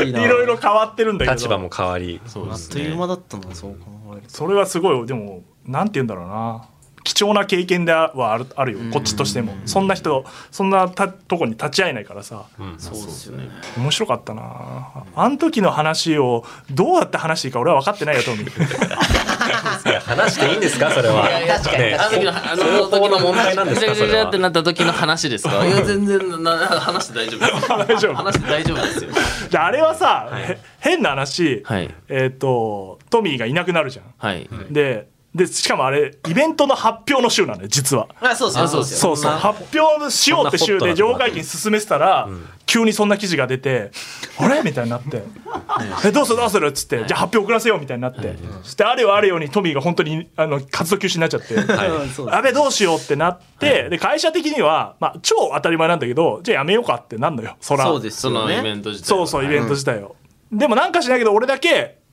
Speaker 3: い
Speaker 1: ろいろ変わってるんだけど。
Speaker 2: 立場も変わり。
Speaker 4: そう。です
Speaker 3: あっという
Speaker 4: ね。
Speaker 3: 間だったなそう考えると。
Speaker 1: それはすごい。でもなんて言うんだろうな貴重な経験ではあるあるよ。こっちとしても。そんな人そんなたとこに立ち会えないからさ。
Speaker 3: そうですよね。
Speaker 1: 面白かったな。あの時の話をどうやって話していいか俺は分かってないよトミー。
Speaker 2: 話していいんですかそれは。
Speaker 3: 確かに
Speaker 2: ね
Speaker 4: あの時のあの
Speaker 2: の問題なんですか
Speaker 4: ぐちゃぐちゃぐちゃって
Speaker 2: それ
Speaker 4: なった時の話ですか？いや全然な話して大丈夫
Speaker 1: 大丈夫。
Speaker 4: 話して大丈夫ですよ。
Speaker 1: であれはさ、へ変な話、
Speaker 4: はい。
Speaker 1: えっ、とトミーがいなくなるじゃん。
Speaker 4: はい。
Speaker 1: ででしかもあれイベントの発表の週なんだよ実は。
Speaker 3: あそう
Speaker 4: そうですよ。
Speaker 1: そうそう発表しようって週で上会議に進めてたら、急にそんな記事が出て「あれ?」みたいになって「え。どうするどうする?」っつって「じゃあ発表遅らせよう」みたいになって。そしてあれよあれよにトミーが本当にあの活動休止になっちゃって「
Speaker 3: そう
Speaker 1: やべどうしよう」ってなってで会社的には、まあ、超当たり前なんだけどじゃあやめようかってなんのよそら
Speaker 3: そうです
Speaker 4: そのイベント自体
Speaker 1: そうそうイベント自体を、でもなんかしないけど俺だけ「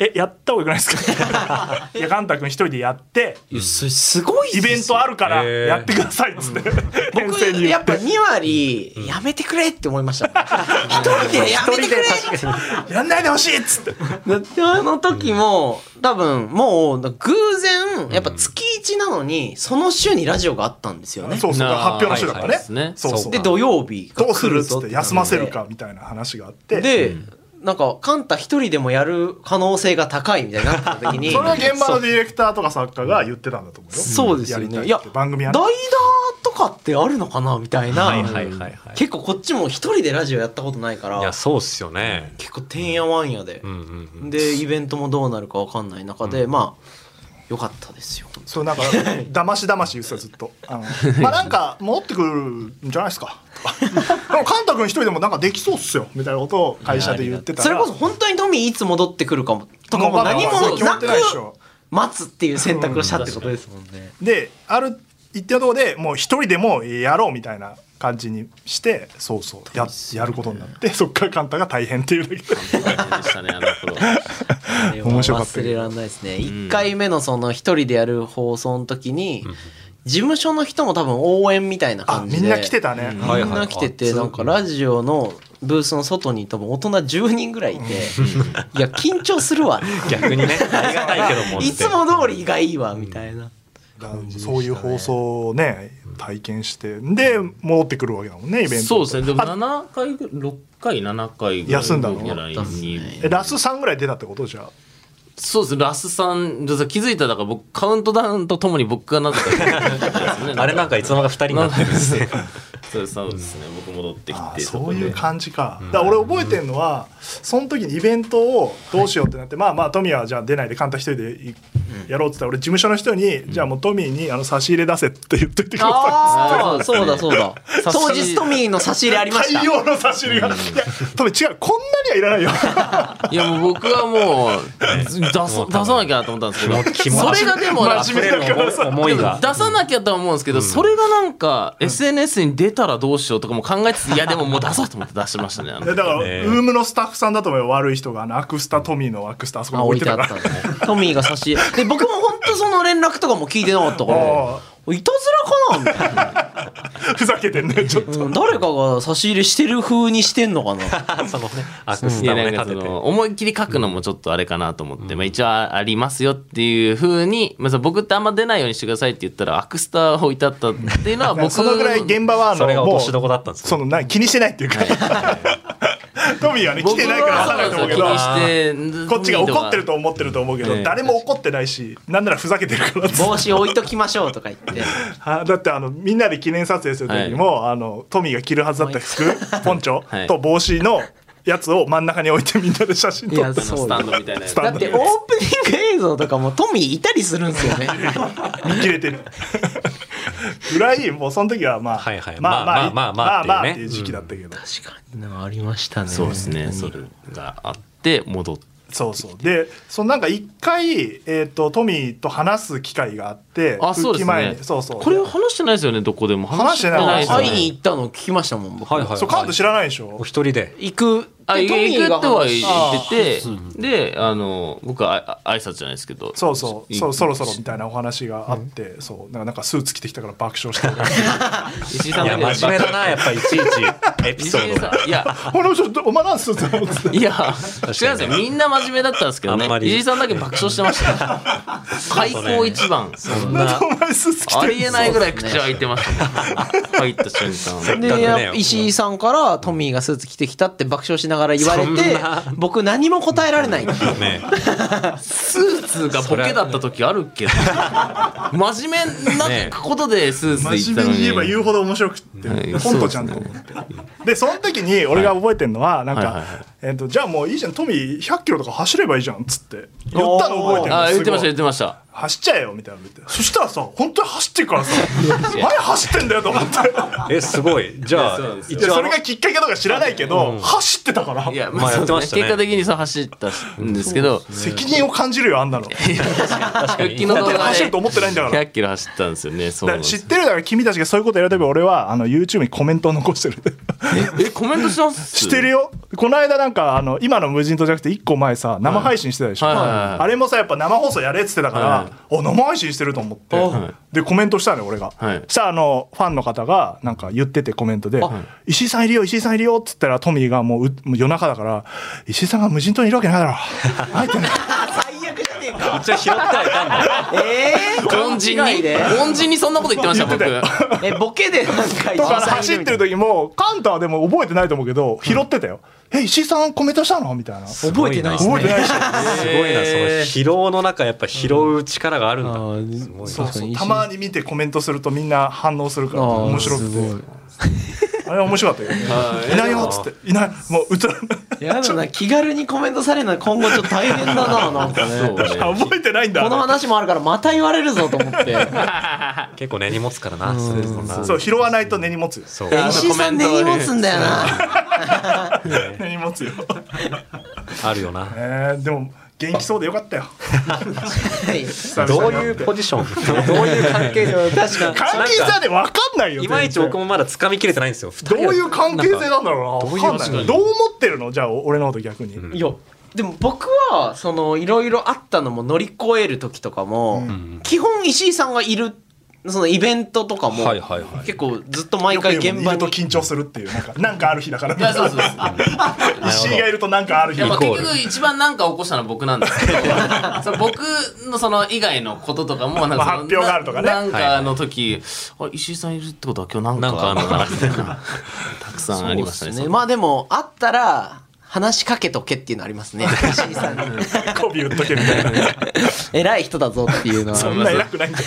Speaker 1: えやった方がよくないですか? 」いやカンタ君一人でやって
Speaker 3: すごい
Speaker 1: イベントあるからやってくださいっつって、編成に言っ
Speaker 3: 僕やってぱ2割やめてくれって思いました。一人でやめてくれ。
Speaker 1: やんないでほしいっつって。
Speaker 3: だってあの時も多分もう偶然やっぱ月1なのにその週にラジオがあったんですよね。
Speaker 1: そうそう
Speaker 4: なあ
Speaker 1: 発表の週だからね,、
Speaker 4: はいはいですね。
Speaker 1: そうそう。
Speaker 3: で土曜日が
Speaker 1: どうす
Speaker 3: 来る
Speaker 1: っつって休ませるかみたいな話があって。
Speaker 3: でなんかカンタ一人でもやる可能性が高いみたいになった時に
Speaker 1: それは現場のディレクターとか作家が言ってたんだと思うよ
Speaker 3: そうですよね。いや
Speaker 1: 番組はね
Speaker 3: 代打とかってあるのかなみたいな、
Speaker 2: はいはいはいはい。
Speaker 3: 結構こっちも一人でラジオやったことないから
Speaker 2: いやそうっすよね。
Speaker 3: 結構てんやわんやで。
Speaker 2: う、んうんうん。
Speaker 3: でイベントもどうなるかわかんない中で、まあよかったですよ
Speaker 1: そうなんか だましだまし言ってたずっと。あのまあなんか戻ってくるんじゃないですか。と かでもカンタ君一人でもなんかできそうっすよみたいなことを会社で言ってたら。
Speaker 3: それこそ本当にトミーいつ戻ってくるかもとかも何もなく
Speaker 1: そう決まってないでしょ。
Speaker 3: 待つっていう選択をしたってことですもん。ね。
Speaker 1: である一定のところでもう一人でもやろうみたいな感じにしてそうそうややることになって そっからカンタが大変っていうだけで。
Speaker 4: 大変でしたねあの頃。
Speaker 1: 面白かった
Speaker 3: 忘れられないですね。1回目のその一人でやる放送の時に、事務所の人も多分応援みたいな
Speaker 1: あ
Speaker 3: 感じで。
Speaker 1: みんな来てたね、
Speaker 3: みんな来てて、なんかラジオのブースの外に多分大人10人ぐらいいて、いや、緊張するわ。
Speaker 2: 逆にね。ありがたいけどもって。
Speaker 3: いつも通りがいいわ、みたいな。
Speaker 1: そういう放送をね体験してで戻ってくるわけだもんねイベント。
Speaker 4: そうですね。でも
Speaker 1: あ
Speaker 4: 7回ぐ6回7回ぐらい
Speaker 1: 休んだの？
Speaker 4: ぐらいに。
Speaker 1: えラス3ぐらい出たってことじゃあ？
Speaker 4: そうですラスさん気づいたらだから僕カウントダウンとともに僕がなったね。
Speaker 2: あれなんかいつの間にか2人になってるんですね
Speaker 4: そうですそうですね。僕戻ってき
Speaker 1: あ
Speaker 4: て
Speaker 1: そういう
Speaker 4: じ
Speaker 1: 感じか,、だ俺覚えてるのはその時にイベントをどうしようってなって、まあまあトミーはじゃあ出ないでカンタ一人でいやろうって言ったら俺事務所の人に、じゃあもうトミーにあの差し入れ出せって言っといてくださ
Speaker 3: ああ、そうだそうだ。当日トミーの差し入れありました。
Speaker 1: い大。量の差し入れが、いやトミー違うこんなにはいらないよ。
Speaker 4: いやもう僕はもう出さ出さなきゃなと思ったんですけどそれがでも
Speaker 1: 真面目だからさ
Speaker 2: 思いが。
Speaker 4: 出さなきゃとは思うんですけど、それがなんか SNS に出たらどうしようとかも考えつついやでももう出そうと思って出しましたね
Speaker 1: だから、
Speaker 2: え
Speaker 1: ウームのスタッフさんだと思うよ悪い人があのアクスタトミーのアクスタあそこに
Speaker 3: あ
Speaker 1: 置いてたから。
Speaker 3: トミーが差し。で、僕も本当その連絡とかも聞いてなかったから。
Speaker 1: あ
Speaker 3: いたずらかな？みたいな。
Speaker 1: ふざけてんねちょっと。
Speaker 3: うん誰かが差し入れしてる風にしてんのかな？
Speaker 2: そのね。アクスタをね。立てて。
Speaker 4: 思いっきり書くのもちょっとあれかなと思って、まあ、一応ありますよっていうふうに、まあ、僕ってあんま出ないようにしてくださいって言ったらアクスターを置いてあったっていうのは僕
Speaker 1: そのぐらい現場はあの
Speaker 2: それが落
Speaker 1: もう
Speaker 2: としどこだったんですね
Speaker 1: そのな気にしてないっていうか トミーはね来てないから分かんないと思うけどこっちが怒ってると思ってると思うけど、
Speaker 4: ええ
Speaker 1: 誰も怒ってないしなんならふざけてるから
Speaker 3: 帽子置いときましょうとか言って。
Speaker 1: はだってあのみんなで記念撮影する時にも、あのトミーが着るはずだった服 ポンチョ
Speaker 4: はい。
Speaker 1: と帽子のやつを真ん中に置いてみんなで写真撮って
Speaker 4: スタンドみたいな
Speaker 3: だってオープニング映像とかもトミーいたりするんですよね。
Speaker 1: 見切れてるぐらいもうその時はまあ、
Speaker 2: はいはい。
Speaker 1: まあまあ
Speaker 2: まあまあまあ
Speaker 1: まあ
Speaker 2: っていう
Speaker 1: 時期だったけど、
Speaker 3: 確かに。なんかありましたね。
Speaker 4: そうですねそれがあって戻って。
Speaker 1: そうそう。でそのなんか一回、えー、とトミーと話す機会があって
Speaker 4: あそうです
Speaker 1: 復帰前
Speaker 4: ね
Speaker 1: に。そうそう。
Speaker 4: これは話してないですよねどこでも。
Speaker 1: 話してない。
Speaker 4: ですよね。
Speaker 3: 会いに行ったの聞きましたもん、僕。
Speaker 2: はいはい
Speaker 1: そうカント知らないでしょ？
Speaker 2: お一人で。
Speaker 3: 行く。
Speaker 4: あ行くとは言
Speaker 3: 話
Speaker 4: っててであの僕はあ挨拶じゃないですけど。
Speaker 1: そうそう。
Speaker 4: い
Speaker 1: そそろそろみたいなお話があって、そう。なんかなんかスーツ着てきたから爆笑してる。
Speaker 4: 石井さん
Speaker 2: いや真面目だなやっぱいちいちエピソード
Speaker 4: いや「
Speaker 1: 俺もちょっとお前なんスーツなの?」っつって
Speaker 4: いや、違うんですよ。みんな真面目だったんですけどね。
Speaker 2: あんま。り。
Speaker 4: 石井さんだけ爆笑してました。よ。開口一番。
Speaker 2: そんな
Speaker 1: お前スーツ着てる
Speaker 4: ありえないぐらい口開いてましたね。入った瞬間。
Speaker 3: で、石井さんからトミーがスーツ着てきたって爆笑しながら言われて
Speaker 2: な、
Speaker 3: 僕何も答えられないっていう。
Speaker 2: ね
Speaker 4: スーツがボケだった時あるけど。真面目なことでスーツで行ったのに。
Speaker 1: 真面目に言えば言うほど面白くって、
Speaker 4: はい
Speaker 1: コントじゃんと思ってで,、その時に俺が覚えてるのはなんか、
Speaker 4: はいはいはい
Speaker 1: えっと「じゃあもういいじゃんトミー100キロとか走ればいいじゃん」っつって言ったの覚えてるの
Speaker 4: あ、言ってました、言ってました。
Speaker 1: 走っちゃえよみたいなの言って。そしたらさ本当に走ってるからさ 何走ってんだよと思って。
Speaker 2: えすごい。じゃあ
Speaker 4: そ
Speaker 1: れがきっかけとか知らないけど、走ってたから。
Speaker 4: いや、
Speaker 2: まあやってましたね。
Speaker 4: 結果的にそう走ったんですけど、
Speaker 1: 責任を感じるよあんなの。
Speaker 4: 復帰の動画で
Speaker 1: 走ると思ってないんだから。
Speaker 4: 100キロ走ったんですよね。そう
Speaker 1: 知ってるだから君たちがそういうことやるたび俺はあの YouTube にコメントを残してる。
Speaker 4: え、コメントしてます？
Speaker 1: してるよ。この間なんかあの今の無人島じゃなくて1個前さ生配信してたでしょ、
Speaker 4: はいはいはいはい。
Speaker 1: あれもさやっぱ生放送やれっつってたから、
Speaker 4: はい
Speaker 1: お生配信してると思って、
Speaker 4: はい。
Speaker 1: でコメントしたのよ俺が、
Speaker 4: はい。
Speaker 1: そしたらあのファンの方がなんか言っててコメントで「石井さんいるよ石井さんいるよ」っつったらトミーがもう夜中だから「石井さんが無人島にいるわけないだろ」入ってない
Speaker 3: えか。
Speaker 2: 一応拾ってはいたんだ。
Speaker 3: えー、
Speaker 4: 恩人に
Speaker 3: 勘違いで。
Speaker 4: 恩人にそんなこと言ってました僕。
Speaker 1: よ。
Speaker 3: え、ボケでなんか石井
Speaker 1: とか走ってる。時もカンタはでも覚えてないと思うけど拾ってたよ「え石井さんコメントしたの?」みたいな。
Speaker 3: 覚えてないっすね。
Speaker 1: 覚えてないし
Speaker 2: すごいなその疲労の中やっぱ拾う力があるんだ、
Speaker 3: あー
Speaker 2: すごい。な
Speaker 1: そうそうたまに見てコメントするとみんな反応するから面白くて。
Speaker 3: すごい
Speaker 1: あれ面白かったよね。い。ないよっつって。いない。もう映ら。
Speaker 3: やだな、気軽にコメントされるのは今後ちょっと大変だな、なんか
Speaker 4: そう
Speaker 3: ね。
Speaker 1: 覚えてないんだ。
Speaker 3: この話もあるからまた言われるぞと思って。
Speaker 2: 結構根に持つからなそう
Speaker 1: 拾わないと根に持つよ。
Speaker 2: そう。
Speaker 4: や
Speaker 3: 石井さん根に持つんだよな。
Speaker 1: 根に持つよ。
Speaker 2: あるよな。
Speaker 1: えーでも元気そうでよかったよ。
Speaker 2: どういうポジション？どういう関係性
Speaker 3: 確かに。
Speaker 1: 関係性で分かんないよ
Speaker 2: いまいち僕もまだ掴みきれてないんですよ。
Speaker 1: どういう関係性なんだろうな？分かんない。
Speaker 4: 確かに
Speaker 1: どう思ってるの？じゃあ俺のこと逆に。
Speaker 3: いやでも僕はそのいろいろあったのも乗り越える時とかも、基本石井さんがいるそのイベントとかも、
Speaker 2: はいはいはい。
Speaker 3: 結構ずっと毎回現場に。
Speaker 1: と緊張するっていうなんかなんかある日だから。
Speaker 4: いやそうそうそう。
Speaker 1: 石井がいるとなんかある日
Speaker 4: 結局一番なんか起こしたのは僕なんですけど。その僕のその以外のこととかもなんか
Speaker 1: 発表があるとかね。
Speaker 4: ななんかの時、あ石井さんいるってことは今日なんかあるのかな。みたいな。たくさんありましたね
Speaker 3: そうっすまあでもあったら話しかけとけっていうのありますね。石井さんに。
Speaker 1: 媚び売っとけみたいな。
Speaker 3: 偉い人だぞっていうのは。
Speaker 1: そんな偉くないんだよ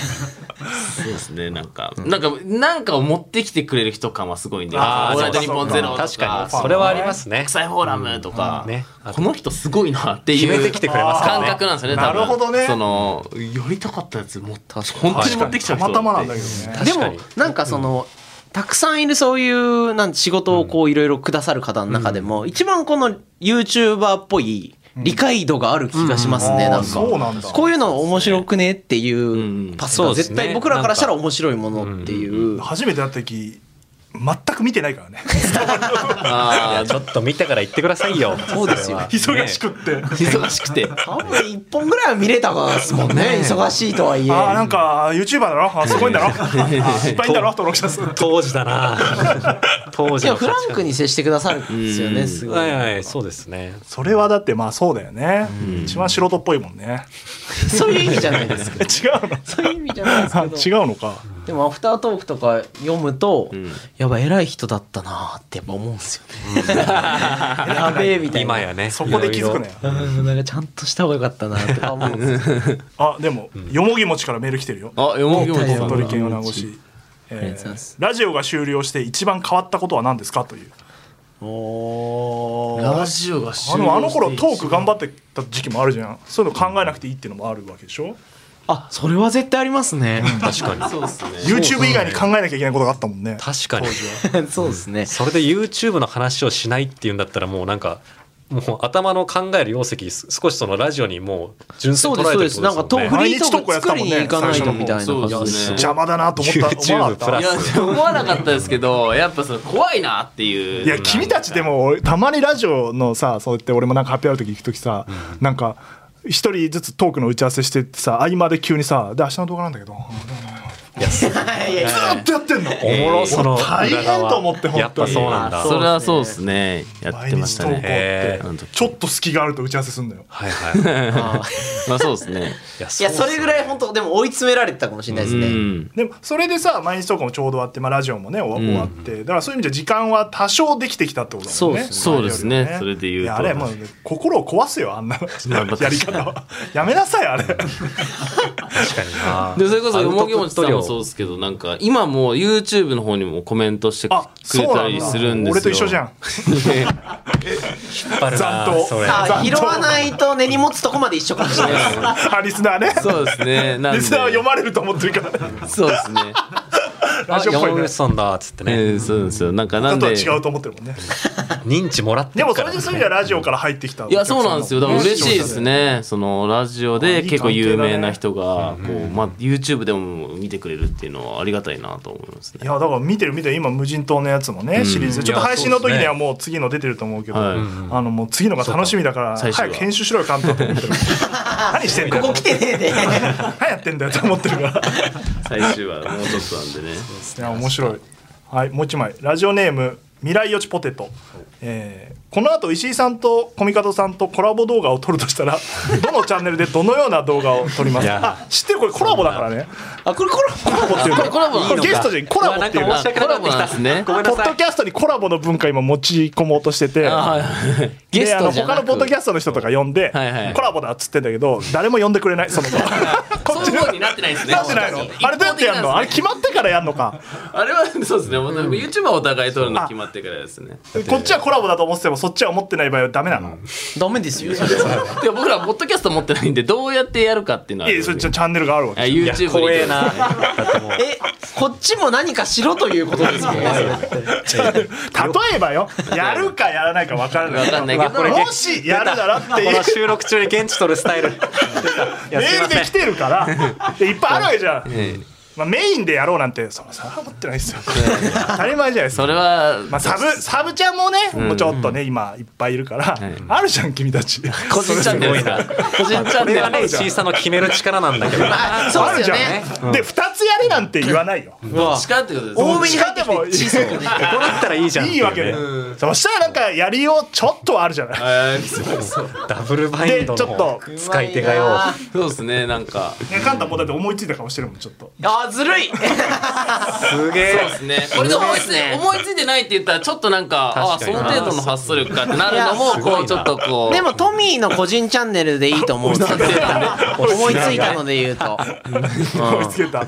Speaker 4: そうですねなんか、なんかなんかを持ってきてくれる人感はすごいんで「
Speaker 1: あー
Speaker 4: オールナイトニッポンゼロとか。
Speaker 2: 確かに。それはありますね。
Speaker 4: 国際フォーラムとか、
Speaker 2: ね。
Speaker 4: この人すごいなっていう。
Speaker 2: 決めてきてくれます
Speaker 4: 感
Speaker 2: ね。
Speaker 4: 覚なんですよね多分。
Speaker 1: なるほどね。
Speaker 4: そのやりたかったやつも本当に持ってきちゃう人
Speaker 1: たまたまなんだけどね。
Speaker 3: でもなんかその、たくさんいるそういうなん仕事をこういろいろくださる方の中でも、一番この YouTuber っぽい理解度がある気がしますね、なんか。
Speaker 1: そうなんだ。
Speaker 3: こういうの面白くねっていうパスが絶対僕らからしたら面白いものっていう、
Speaker 1: 初めて会った時全く見てないからね。
Speaker 4: ああ
Speaker 2: ちょっと見てから言ってくださいよ。
Speaker 3: そうですよ。
Speaker 1: 忙しくって、
Speaker 4: 忙しくて。
Speaker 3: 多分1本ぐらいは見れたかですもんね。忙しいとはいえ。
Speaker 1: ああなんか YouTuber だろ？あすごいんだろ？あいっぱいいんだろ？登録者数。
Speaker 2: 当時だな。当時の
Speaker 3: いやフランクに接してくださるんですよねすごい。
Speaker 2: はいはいそうですね。
Speaker 1: それはだってまあそうだよね、一番素人っぽいもんね。
Speaker 3: そういう意味じゃないですけど。
Speaker 1: え 違うの？
Speaker 3: そういう意味じゃないです
Speaker 1: あ
Speaker 3: けど。
Speaker 1: 違うのか
Speaker 3: でもアフタートークとか読むと、
Speaker 4: ん。
Speaker 3: やばい偉い人だったなってやっぱ思うんですよね。やべえみたいな。
Speaker 2: 今やね。
Speaker 1: そこで気づくね
Speaker 3: うん。なんかちゃんとした方がよかったなとか思うんですよ
Speaker 1: あでも、よもぎ餅からメール来てるよ。
Speaker 4: あよもぎもとさん。だ
Speaker 1: 鳥取県米子市、ラジオが終了して一番変わったことは何ですかという。
Speaker 3: お
Speaker 4: ラジオが終
Speaker 1: あ
Speaker 4: 了
Speaker 1: のあの頃トーク頑張ってた時期もあるじゃん。そういうの考えなくていいっていうのもあるわけでしょ
Speaker 3: あそれは絶対ありますね。
Speaker 2: 確かに。
Speaker 4: そうですね。
Speaker 1: YouTube 以外に考えなきゃいけないことがあったもんね。
Speaker 2: 確かに。
Speaker 3: そうですね。
Speaker 2: それで YouTube の話をしないっていうんだったらもうなんかもう頭の考える容積す少しそのラジオにもう純粋に捉
Speaker 3: ですそうです。
Speaker 2: えてるです。もんね
Speaker 3: なんかとフリートーク作りに行かないとみたいな。感じ
Speaker 4: ね
Speaker 1: 邪魔だなと思った思わな
Speaker 2: YouTube
Speaker 1: かっ
Speaker 2: プラス
Speaker 4: いや思わなかったですけどやっぱその怖いなっていう。
Speaker 1: たいや君たちでも俺たまにラジオのさそうやって俺もなんか発表ある時行く時さ、なんか一人ずつトークの打ち合わせしてってさ合間で急にさ「で明日の動画なんだけど」ずーっとやってんの？
Speaker 2: おもろその
Speaker 1: 大変と思って本当に。
Speaker 2: やっぱそうなんだ。
Speaker 4: それはそうですね。やってましたね。
Speaker 1: ちょっと隙があると打ち合わせすんだよ。
Speaker 2: はいはい。
Speaker 3: あ
Speaker 4: まあそうですね。
Speaker 2: いや
Speaker 3: それぐらい本当でも追い詰められてたかもしれないですね、
Speaker 4: うん。
Speaker 1: でもそれでさ毎日投稿もちょうど終わって、まあ、ラジオもね終終わってだからそういう意味じゃ時間は多少できてきたってことだもんね。
Speaker 4: そうですね。それで言うと。
Speaker 1: あれもうね心を壊すよあんな。やり方はやめなさいあれ。
Speaker 2: 確かにな。
Speaker 4: でそれこそよもぎもちさんもそう。ですけどなんか今もう YouTube の方にもコメントして
Speaker 1: あ
Speaker 4: くれたりするんですよ。
Speaker 1: 俺と一緒じゃん。
Speaker 2: 引っ張るな
Speaker 1: 残党。
Speaker 2: それ
Speaker 3: あ拾わないと根に持つとこまで一緒かもしれない。です
Speaker 1: あリスナーね
Speaker 4: そうですね。なんで。
Speaker 1: リスナーは読まれると思ってるから。
Speaker 4: そうですね
Speaker 1: ラジオっぽいね。
Speaker 2: 山口さんだっつってね。
Speaker 4: えーそうですよ。なんかなんで。
Speaker 1: 違うと思ってるもんね。
Speaker 2: 認知もらって
Speaker 1: でもそ
Speaker 2: るから。
Speaker 1: れでそういう意味ではラジオから入ってきた。
Speaker 4: いやそうなんですよ。だから嬉しいです
Speaker 1: ね。
Speaker 4: ね。そのラジオで結構有名な人がこう、まあ、YouTube でも見てくれるっていうのはありがたいなと思いますね。
Speaker 1: いやだから見てる見てる今無人島のやつもね、シリーズ。でちょっと配信の時にはもう次の出てると思うけど。
Speaker 4: はい
Speaker 1: あのもう次のが楽しみだから早く編集しろよ監督と思ってる。何してんだよ。
Speaker 3: ここ来てねえで。
Speaker 1: 何やってんだよと思ってるから。
Speaker 4: 最終話もうちょっとなんでね
Speaker 1: ですね。面白い。はいもう一枚。ラジオネーム未来予知ポテト、えーこの後石井さんとコミカドさんとコラボ動画を撮るとしたら どのチャンネルでどのような動画を撮ります？かあ知ってる？これコラボだからね。
Speaker 3: あこれこれ
Speaker 1: コラボっていうの。
Speaker 4: コラボ
Speaker 1: これゲストでコラボっていうの
Speaker 4: コラボなんですね。
Speaker 1: ポッドキャストにコラボの文化今持ち込もうとしてて
Speaker 4: あはいゲストじゃなく。
Speaker 1: 他のポッドキャストの人とか呼んで、
Speaker 4: はいはい。
Speaker 1: コラボだっつってんだけど誰も呼んでくれないその子。こっち
Speaker 4: そういう風になってないですね。
Speaker 1: なってないのあれどうやってやるの？あれ決まってからやるのか。
Speaker 4: あれはそうですね。もう YouTuber お互い撮るの決まってからですね。
Speaker 1: こっちはコラボだと思っててもそっちは思ってない場合はダメなの、
Speaker 3: ダメですよ。それは。
Speaker 4: で僕らポッドキャスト持ってないんでどうやってやるかっていうのはい
Speaker 1: やそれチャンネルがあるわけ
Speaker 4: YouTube に
Speaker 2: 怖えな。
Speaker 3: えこっちも何かしろということですよね
Speaker 1: 例えばよ。やるかやらないか分からない。
Speaker 4: 分かんないけど。
Speaker 2: これ
Speaker 1: もしやるならって
Speaker 2: こ
Speaker 1: いう
Speaker 2: の収録中に現地撮るスタイル。
Speaker 1: メールで来てるから。でいっぱいあるわけじゃん、
Speaker 4: ええ
Speaker 1: まあ、メインでやろうなんてそのさ持ってないですよ。当たり前じゃないですか。
Speaker 4: それは
Speaker 1: まあ、サブサブちゃんもね、もうちょっとね今いっぱいいるから、あるじゃん君たち。
Speaker 4: 個人チャンネルですか個人チャン
Speaker 2: これはね
Speaker 4: ネル
Speaker 2: 石井さんの決める力なんだけど。
Speaker 3: あそう
Speaker 1: あるじゃん、
Speaker 3: ですよね
Speaker 1: で2つやれなんて言わないよ、
Speaker 4: どっちかってことです
Speaker 3: 多めに入ってきて小さ
Speaker 2: こうなったらいいじゃん
Speaker 1: いいわけで、
Speaker 2: ね。
Speaker 1: そしたらなんかやりようちょっとはあるじゃない。
Speaker 4: えーそうそう
Speaker 2: ダブルバインド
Speaker 1: でちょっと。
Speaker 2: の使い手がよ
Speaker 4: そうですねなんか。
Speaker 1: ねカンタもだって思いついた顔してるもんちょっと。
Speaker 3: あずるい。
Speaker 2: すげえ。
Speaker 4: そうですね。これで思いつ思いついてないって言ったらちょっとなんかああその程度の発想力かってなるのもこうちょっとこう。
Speaker 3: でもトミーの個人チャンネルでいいと思うんですよ 思いついたので言うと。
Speaker 1: 思いつけた、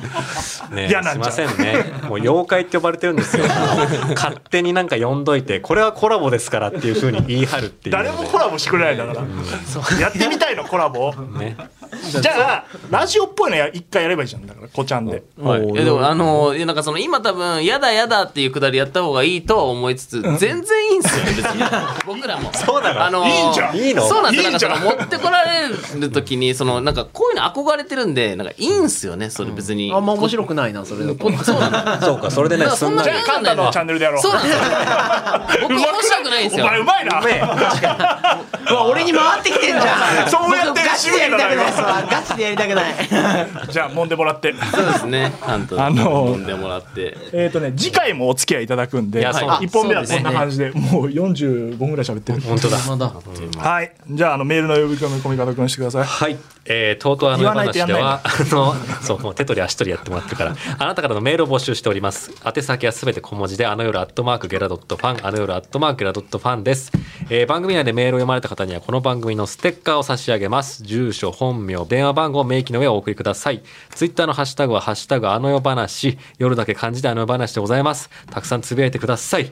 Speaker 2: ね
Speaker 1: 嫌なんちゃう
Speaker 2: すいませんね。もう妖怪って呼ばれてるんですよ。勝手になんか呼んどいてこれはコラボですからっていうふうに言い張るっていう。
Speaker 1: 誰もコラボしてくれないんだから、やってみたいのコラボ。
Speaker 2: ね
Speaker 1: じゃあラジオっぽいのや一回やればいいじゃん。だからこちゃんで。
Speaker 4: はい、いやでもあのいやなんかその今多分「やだやだ」っていうくだりやった方がいいとは思いつつ全然いいんすよ別に。僕らも。そうなの？あの
Speaker 1: いいんじゃん。
Speaker 2: いいの？
Speaker 4: そうなんですよ。持ってこられる時にそのなんかこういうの憧れてるんでなんかいいんすよねそれ別に、
Speaker 3: あんま面白くないなそれだ
Speaker 4: そう。なんだ
Speaker 2: そうかそれでね
Speaker 4: そんな
Speaker 1: じゃあカンタのチャンネルでやろう。
Speaker 4: そうなんですよ。僕面白くないんですよ。
Speaker 1: お前うまいな。
Speaker 3: うわ俺に回ってきてんじゃん。
Speaker 1: そうやって
Speaker 3: 僕ガチでやりたくないっすわガチでやりたくない。
Speaker 1: じゃあ揉んでもらって。
Speaker 4: そうですね。
Speaker 1: あのー
Speaker 4: 飲んでもらって。
Speaker 1: えっとね次回もお付き合いいただくんで
Speaker 2: い。やそう
Speaker 1: 1本目はこんな
Speaker 3: そうですね。
Speaker 1: 感じでもう45分ぐらい喋ってる。
Speaker 2: 本当だ。
Speaker 1: はい。じゃああのメールの呼び込み方くんしてください。
Speaker 2: はい、えー、とうとうあの
Speaker 1: 言わないと
Speaker 2: 話ではあのそうもう手取り足取りやってもらってるから。あなたからのメールを募集しております。宛先はすべて小文字であの夜アットマークゲラドットファンあの夜アットマークゲラドットファンです、えー番組内でメールを読まれた方にはこの番組のステッカーを差し上げます。住所本名電話番号を明記の上お送りください。ツイッターのハッシュタグはハッシュタグあの世話夜だけ漢字であの世話でございます。たくさんつぶやいてください。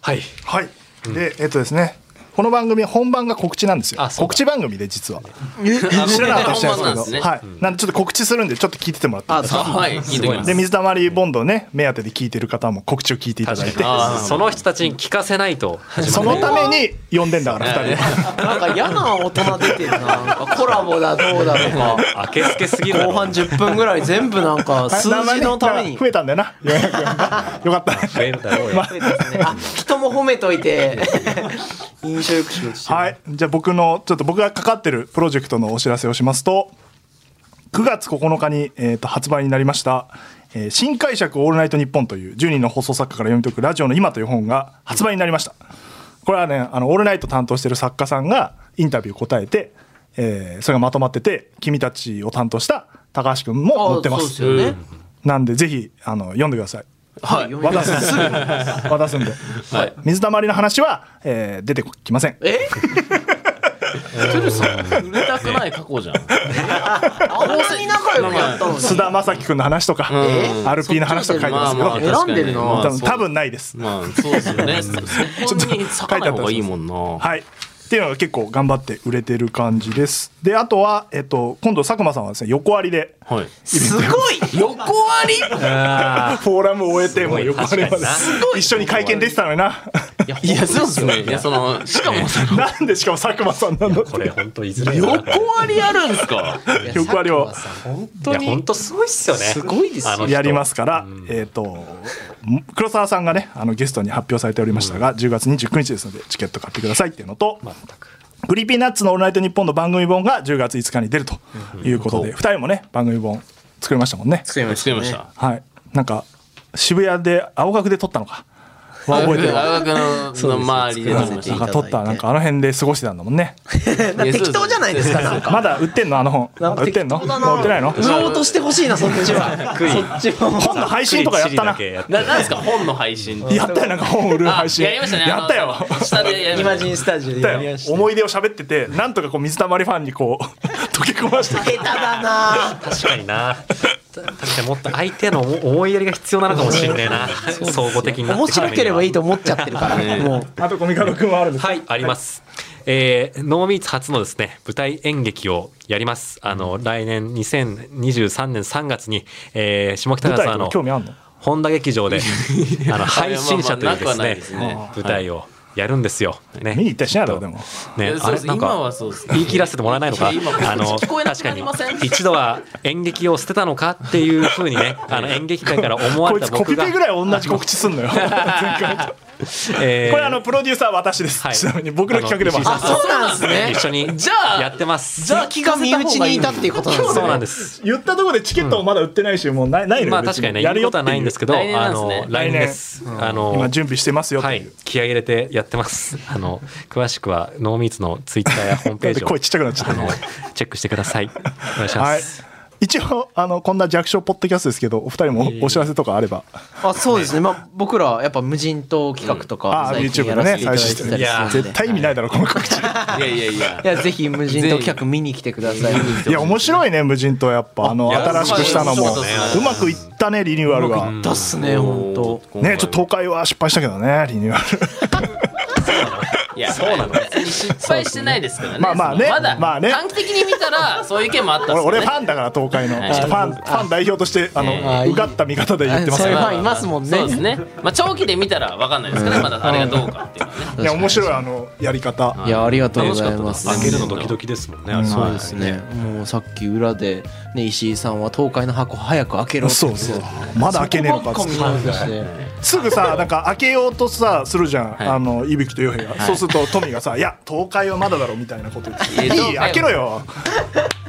Speaker 2: はい。
Speaker 1: はい。でえっとですね。この番組は本番が告知なんですよ。告知番組で実は。
Speaker 4: あ
Speaker 1: 知らなかった。人
Speaker 4: 本番なんです
Speaker 1: けど。はい。なんでちょっと告知するんでちょっと聞いててもらっていいですか？
Speaker 4: はい聞いておきます。
Speaker 1: で水溜りボンドをね目当てで聞いてる方も告知を聞いていただいて。
Speaker 2: その人たちに聞かせないと
Speaker 1: そのために呼んでんだから2人。
Speaker 3: なんか嫌な大人出てるな。コラボだどうだとか。
Speaker 2: あけすけすぎる
Speaker 3: 後半10分ぐらい全部なんか数字のために。
Speaker 1: 増えたんだよな。400 よかった。ね
Speaker 2: 増え
Speaker 3: たですね。あ人も褒めといて。印 くしようとしてる
Speaker 1: はい。じゃあ僕のちょっと僕がかかってるプロジェクトのお知らせをしますと9月9日に、えー、と発売になりました「えー新解釈オールナイトニッポン」という10人の放送作家から読み解くラジオの今という本が発売になりました。これはねあのオールナイト担当してる作家さんがインタビュー答えて、えーそれがまとまってて君たちを担当した高橋君も載ってます。
Speaker 3: ですよね。
Speaker 1: なんでぜひあの読んでください
Speaker 3: はい。
Speaker 1: 渡すんです。渡すんで、
Speaker 4: はい。
Speaker 1: 水たまりの話は、えー出てきません。
Speaker 3: え？
Speaker 4: トゥルさん売れたくない過去じゃん。
Speaker 3: あんなに仲良くやったのに。
Speaker 1: 須田将暉君の話とか、
Speaker 3: え
Speaker 1: RP の話とか書いてますけど、
Speaker 4: まあまあ
Speaker 3: 選んでるな
Speaker 1: 多分多分ないです。
Speaker 4: まあそうですよね。そこに咲かない方がいいもんな。
Speaker 1: はい。っていうのが結構頑張って売れてる感じです。で、あとは、えっと、今度佐久間さんはですね、横割りで、
Speaker 4: はい。
Speaker 3: すごい！
Speaker 4: 横割り？
Speaker 1: フォーラムを終えて、もう横割りまで一緒に会見出てたのにな。
Speaker 4: いやそうですね。いやそのしかもその
Speaker 1: なんでしかも佐久間さんなんだ
Speaker 2: これ本当いずれ
Speaker 4: 横割りあるんすか？
Speaker 1: 横割りを
Speaker 3: 本
Speaker 2: い
Speaker 3: 当に。
Speaker 2: や本当すごいっすよね。
Speaker 3: すごいですよ。
Speaker 1: やりますから、えっと、黒沢さんがね、あのゲストに発表されておりましたが、10月29日ですので、チケット買ってくださいっていうのと、
Speaker 2: 全く。
Speaker 1: Creepy Nuts の「オールナイトニッポン」の番組本が10月5日に出るということで、2人もね番組本作りましたもんね。
Speaker 3: 作りま
Speaker 4: 作りました。
Speaker 1: はい。なんか渋谷で青学で撮ったのかは覚えてる
Speaker 4: 青学のの周りで撮りまし
Speaker 1: なん
Speaker 4: た
Speaker 1: か撮ったなんかあの辺で過ごしてたんだもんね。
Speaker 3: 適当じゃないですかなんか。
Speaker 1: まだ売ってんの？あの本
Speaker 3: なんか
Speaker 1: 売ってんの？売ってないの？
Speaker 3: 売ろうとしてほしいなそっちは。そっちは
Speaker 1: 本の配信とかやったな。
Speaker 4: ななんですか本の配信
Speaker 1: やったよなんか本売る配信。
Speaker 4: あやりましたね。
Speaker 1: やったよ。
Speaker 4: 下で
Speaker 3: イマジンスタジオで
Speaker 1: やった。よ
Speaker 3: やりました
Speaker 1: 思い出を喋っててなんとかこう水たまりファンにこう 溶け込まして。
Speaker 3: 下手だな。
Speaker 2: 確かにな確かにもっと相手の思いやりが必要なのかもしれないな。総合的に
Speaker 3: 面白ければいいと思っちゃってるから。
Speaker 4: ね
Speaker 3: もう。
Speaker 1: あとコミカド君はあるんですか？
Speaker 2: はい、あります。えー、ノーミーツ初のですね、舞台演劇をやります。あの、来年2023年3月に、えー、下北
Speaker 1: 舞台と
Speaker 2: 沢の
Speaker 1: か興味あんの？
Speaker 2: 本田劇場で、あの、配信者というですね、舞台をやるんですよ。ね。
Speaker 1: 見に行ったりしなでも。
Speaker 2: ね、あれなんか
Speaker 4: はそうです
Speaker 2: 言い切らせてもらえないのか、あの
Speaker 4: 聞こえなく
Speaker 2: 確かに
Speaker 4: なりません。
Speaker 2: 一度は演劇を捨てたのかっていうふうにね、あの 演劇界から思わ
Speaker 1: こ
Speaker 2: れた僕が。
Speaker 1: いつコピペ、ぐらい同じ告知すんのよ。前回と
Speaker 2: えー。
Speaker 1: これあのプロデューサーは私です、
Speaker 2: はい。
Speaker 1: ちなみに僕の企画でも。
Speaker 2: あ
Speaker 3: そうなんですね。
Speaker 2: 一緒に
Speaker 4: じゃあ
Speaker 2: やってます。
Speaker 3: じゃあ気が身内にいたっていうことなんですね。
Speaker 2: そうなんです。
Speaker 1: 言ったところでチケットもまだ売ってないし、もうないないのよ
Speaker 2: まあ確かにね、やることはないんですけど、
Speaker 4: 来年な
Speaker 2: あの来年です。あの
Speaker 1: 今準備してますよと
Speaker 2: はい。気合い入れてやってます。あの詳しくはノーミーツのツイッターやホームページを
Speaker 1: 声ちっちゃくなっちゃった
Speaker 2: あのチェックしてください。お願いしま
Speaker 1: はい。
Speaker 2: す。
Speaker 1: 一応あのこんな弱小ポッドキャストですけどお二人もおお知らせとかあれば。
Speaker 3: あそうですね。まあ僕らやっぱ無人島企画と
Speaker 1: あ
Speaker 3: か
Speaker 1: あ YouTube
Speaker 3: や
Speaker 1: でね最新
Speaker 3: てたりするんで。
Speaker 1: 絶対意味ないだろこの告知。
Speaker 4: いやいやいや。
Speaker 3: いやぜひ無人島企画見に来てください。
Speaker 1: いや面白いね無人島やっぱ。あの新しくしたのも。うまくいったねリニューアルが。
Speaker 3: だっすね本当。
Speaker 1: ねちょっと東海は失敗したけどねリニューアル
Speaker 4: いやそうなの。別に失敗してないですからね。
Speaker 1: まあまあね。
Speaker 4: そのまだ
Speaker 1: まあね。
Speaker 4: 短期的に見たらそういう意見もあったんですよね。
Speaker 1: 俺俺ファンだから東海の。
Speaker 4: はい。
Speaker 1: ちょっとファンファン代表としてあの
Speaker 3: あ
Speaker 1: うがった見方で言ってますよ
Speaker 3: そうい。うファンいますもんね。
Speaker 4: そうですね。まあ長期で見たら分かんないですけどね。まだあれがどうかっていうのはね。
Speaker 1: いや面白いあのやり方。
Speaker 3: い。やありがとうございます。
Speaker 2: 開けるのドキドキですもんね、あれ。
Speaker 3: そうですね、もうさっき裏で、ね、石井さんは東海の箱早く開けろって。
Speaker 1: そうそう。まだ開けねえのかっつって。
Speaker 3: そこばっか見直して
Speaker 1: すぐさなんか開けようとさするじゃん、
Speaker 4: はい。
Speaker 1: あのいびきとヨヘが、そうするとトミーがさ「いや東海はまだだろ」みたいなこと言って「
Speaker 4: いや
Speaker 1: いい開けろよ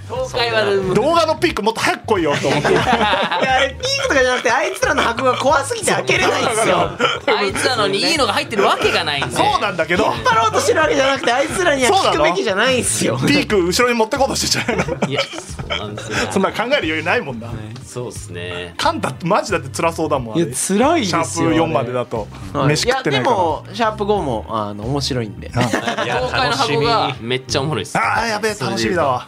Speaker 4: 東海は
Speaker 1: 動画のピークもっと早く来いよ」と思って。
Speaker 3: いやあれピークとかじゃなくてあいつらの箱が怖すぎて開けれないんですよ。
Speaker 4: あいつらのにいいのが入ってるわけがないんで。
Speaker 1: そうなんだけど。
Speaker 3: 引っ張ろうとしてるわけじゃなくてあいつらには聞くべきじゃないんですよ。
Speaker 1: ピーク後ろに持ってこうとしてちゃうの
Speaker 4: いやそうなんですよ。
Speaker 1: そんな考える余裕ないもんな。
Speaker 4: そうですね。
Speaker 1: カンタマジだって辛そうだもんあ
Speaker 3: い
Speaker 1: れ。
Speaker 3: や辛いですよ
Speaker 1: シャープ4までだと。
Speaker 3: はい。
Speaker 1: 飯食ってないから。
Speaker 3: やでもシャープ5もあの面白いんで。
Speaker 4: 東海の箱がめっちゃおもろいです。
Speaker 1: ああやべえ楽しみだわ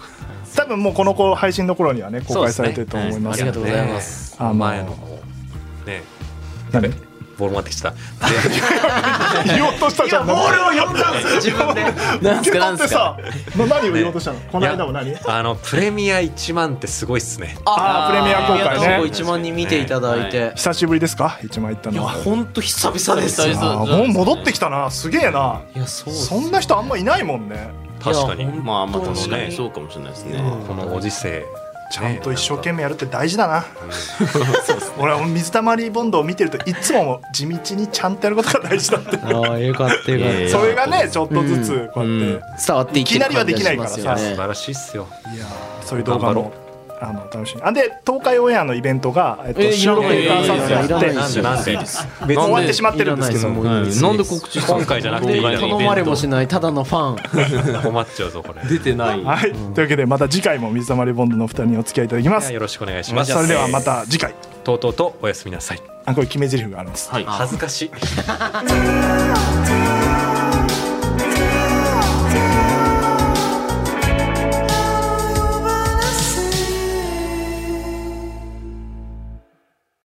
Speaker 1: 多分もうこの子配信の頃にはね公開されてると思います。
Speaker 3: ありがとうございます。
Speaker 1: あの
Speaker 2: 前のもね
Speaker 1: 何？
Speaker 2: ボール持ってきた。
Speaker 1: 言おうとしたじゃん。
Speaker 3: ボールを読んだんですよ。自分で。
Speaker 4: なんすかなんすか。
Speaker 1: 取ってさな何を言おうとしたの？この間も何？
Speaker 2: あのプレミア1万ってすごいっすね。
Speaker 1: あープレミア公開ね。
Speaker 3: 1万人見ていただいて。
Speaker 1: 久しぶりですか？一枚行った
Speaker 3: いや
Speaker 1: のは
Speaker 3: 本当久々です。
Speaker 1: もう戻ってきたな。すげえな。い
Speaker 3: やそう
Speaker 1: そんな人あんまいないもんね
Speaker 2: 確かに。
Speaker 4: まあまあ
Speaker 2: 本当に。
Speaker 4: 確かにそうかもしれないですね。
Speaker 2: このご時世。
Speaker 1: ちゃんと一生懸命やるって大事だな、俺は水溜りボンドを見てるといつも地道にちゃんとやることが大事だって。
Speaker 3: ああよかったよかっ
Speaker 4: いやいや
Speaker 1: それがねちょっとずつこうやって、
Speaker 3: た伝わってい
Speaker 1: きなりはできないからさ。
Speaker 3: ね
Speaker 2: 素晴らしいっすよ。
Speaker 1: いやーそういう動画もあの楽しみ。あで東海オンエアのイベントが、えっと、
Speaker 3: えー
Speaker 1: 収録
Speaker 3: いらない
Speaker 1: がやって
Speaker 3: いらない
Speaker 2: なんでなんで？
Speaker 1: 別に終わってしまってるんですけど。
Speaker 3: いらないです
Speaker 4: はい。なんで告知
Speaker 2: 今回じゃなくてい
Speaker 3: 頼まれもしないただのファン。
Speaker 2: 困っちゃうぞこれ
Speaker 4: 出てない。
Speaker 1: はい、というわけでまた次回も水溜りボンドのお二人にお付き合いいただきます。
Speaker 2: よろしくお願いします。
Speaker 1: それではまた次回。
Speaker 2: とうとうとおやすみなさい。
Speaker 1: あこれ決め台詞があるんです。
Speaker 4: はい。
Speaker 2: 恥ずかしい「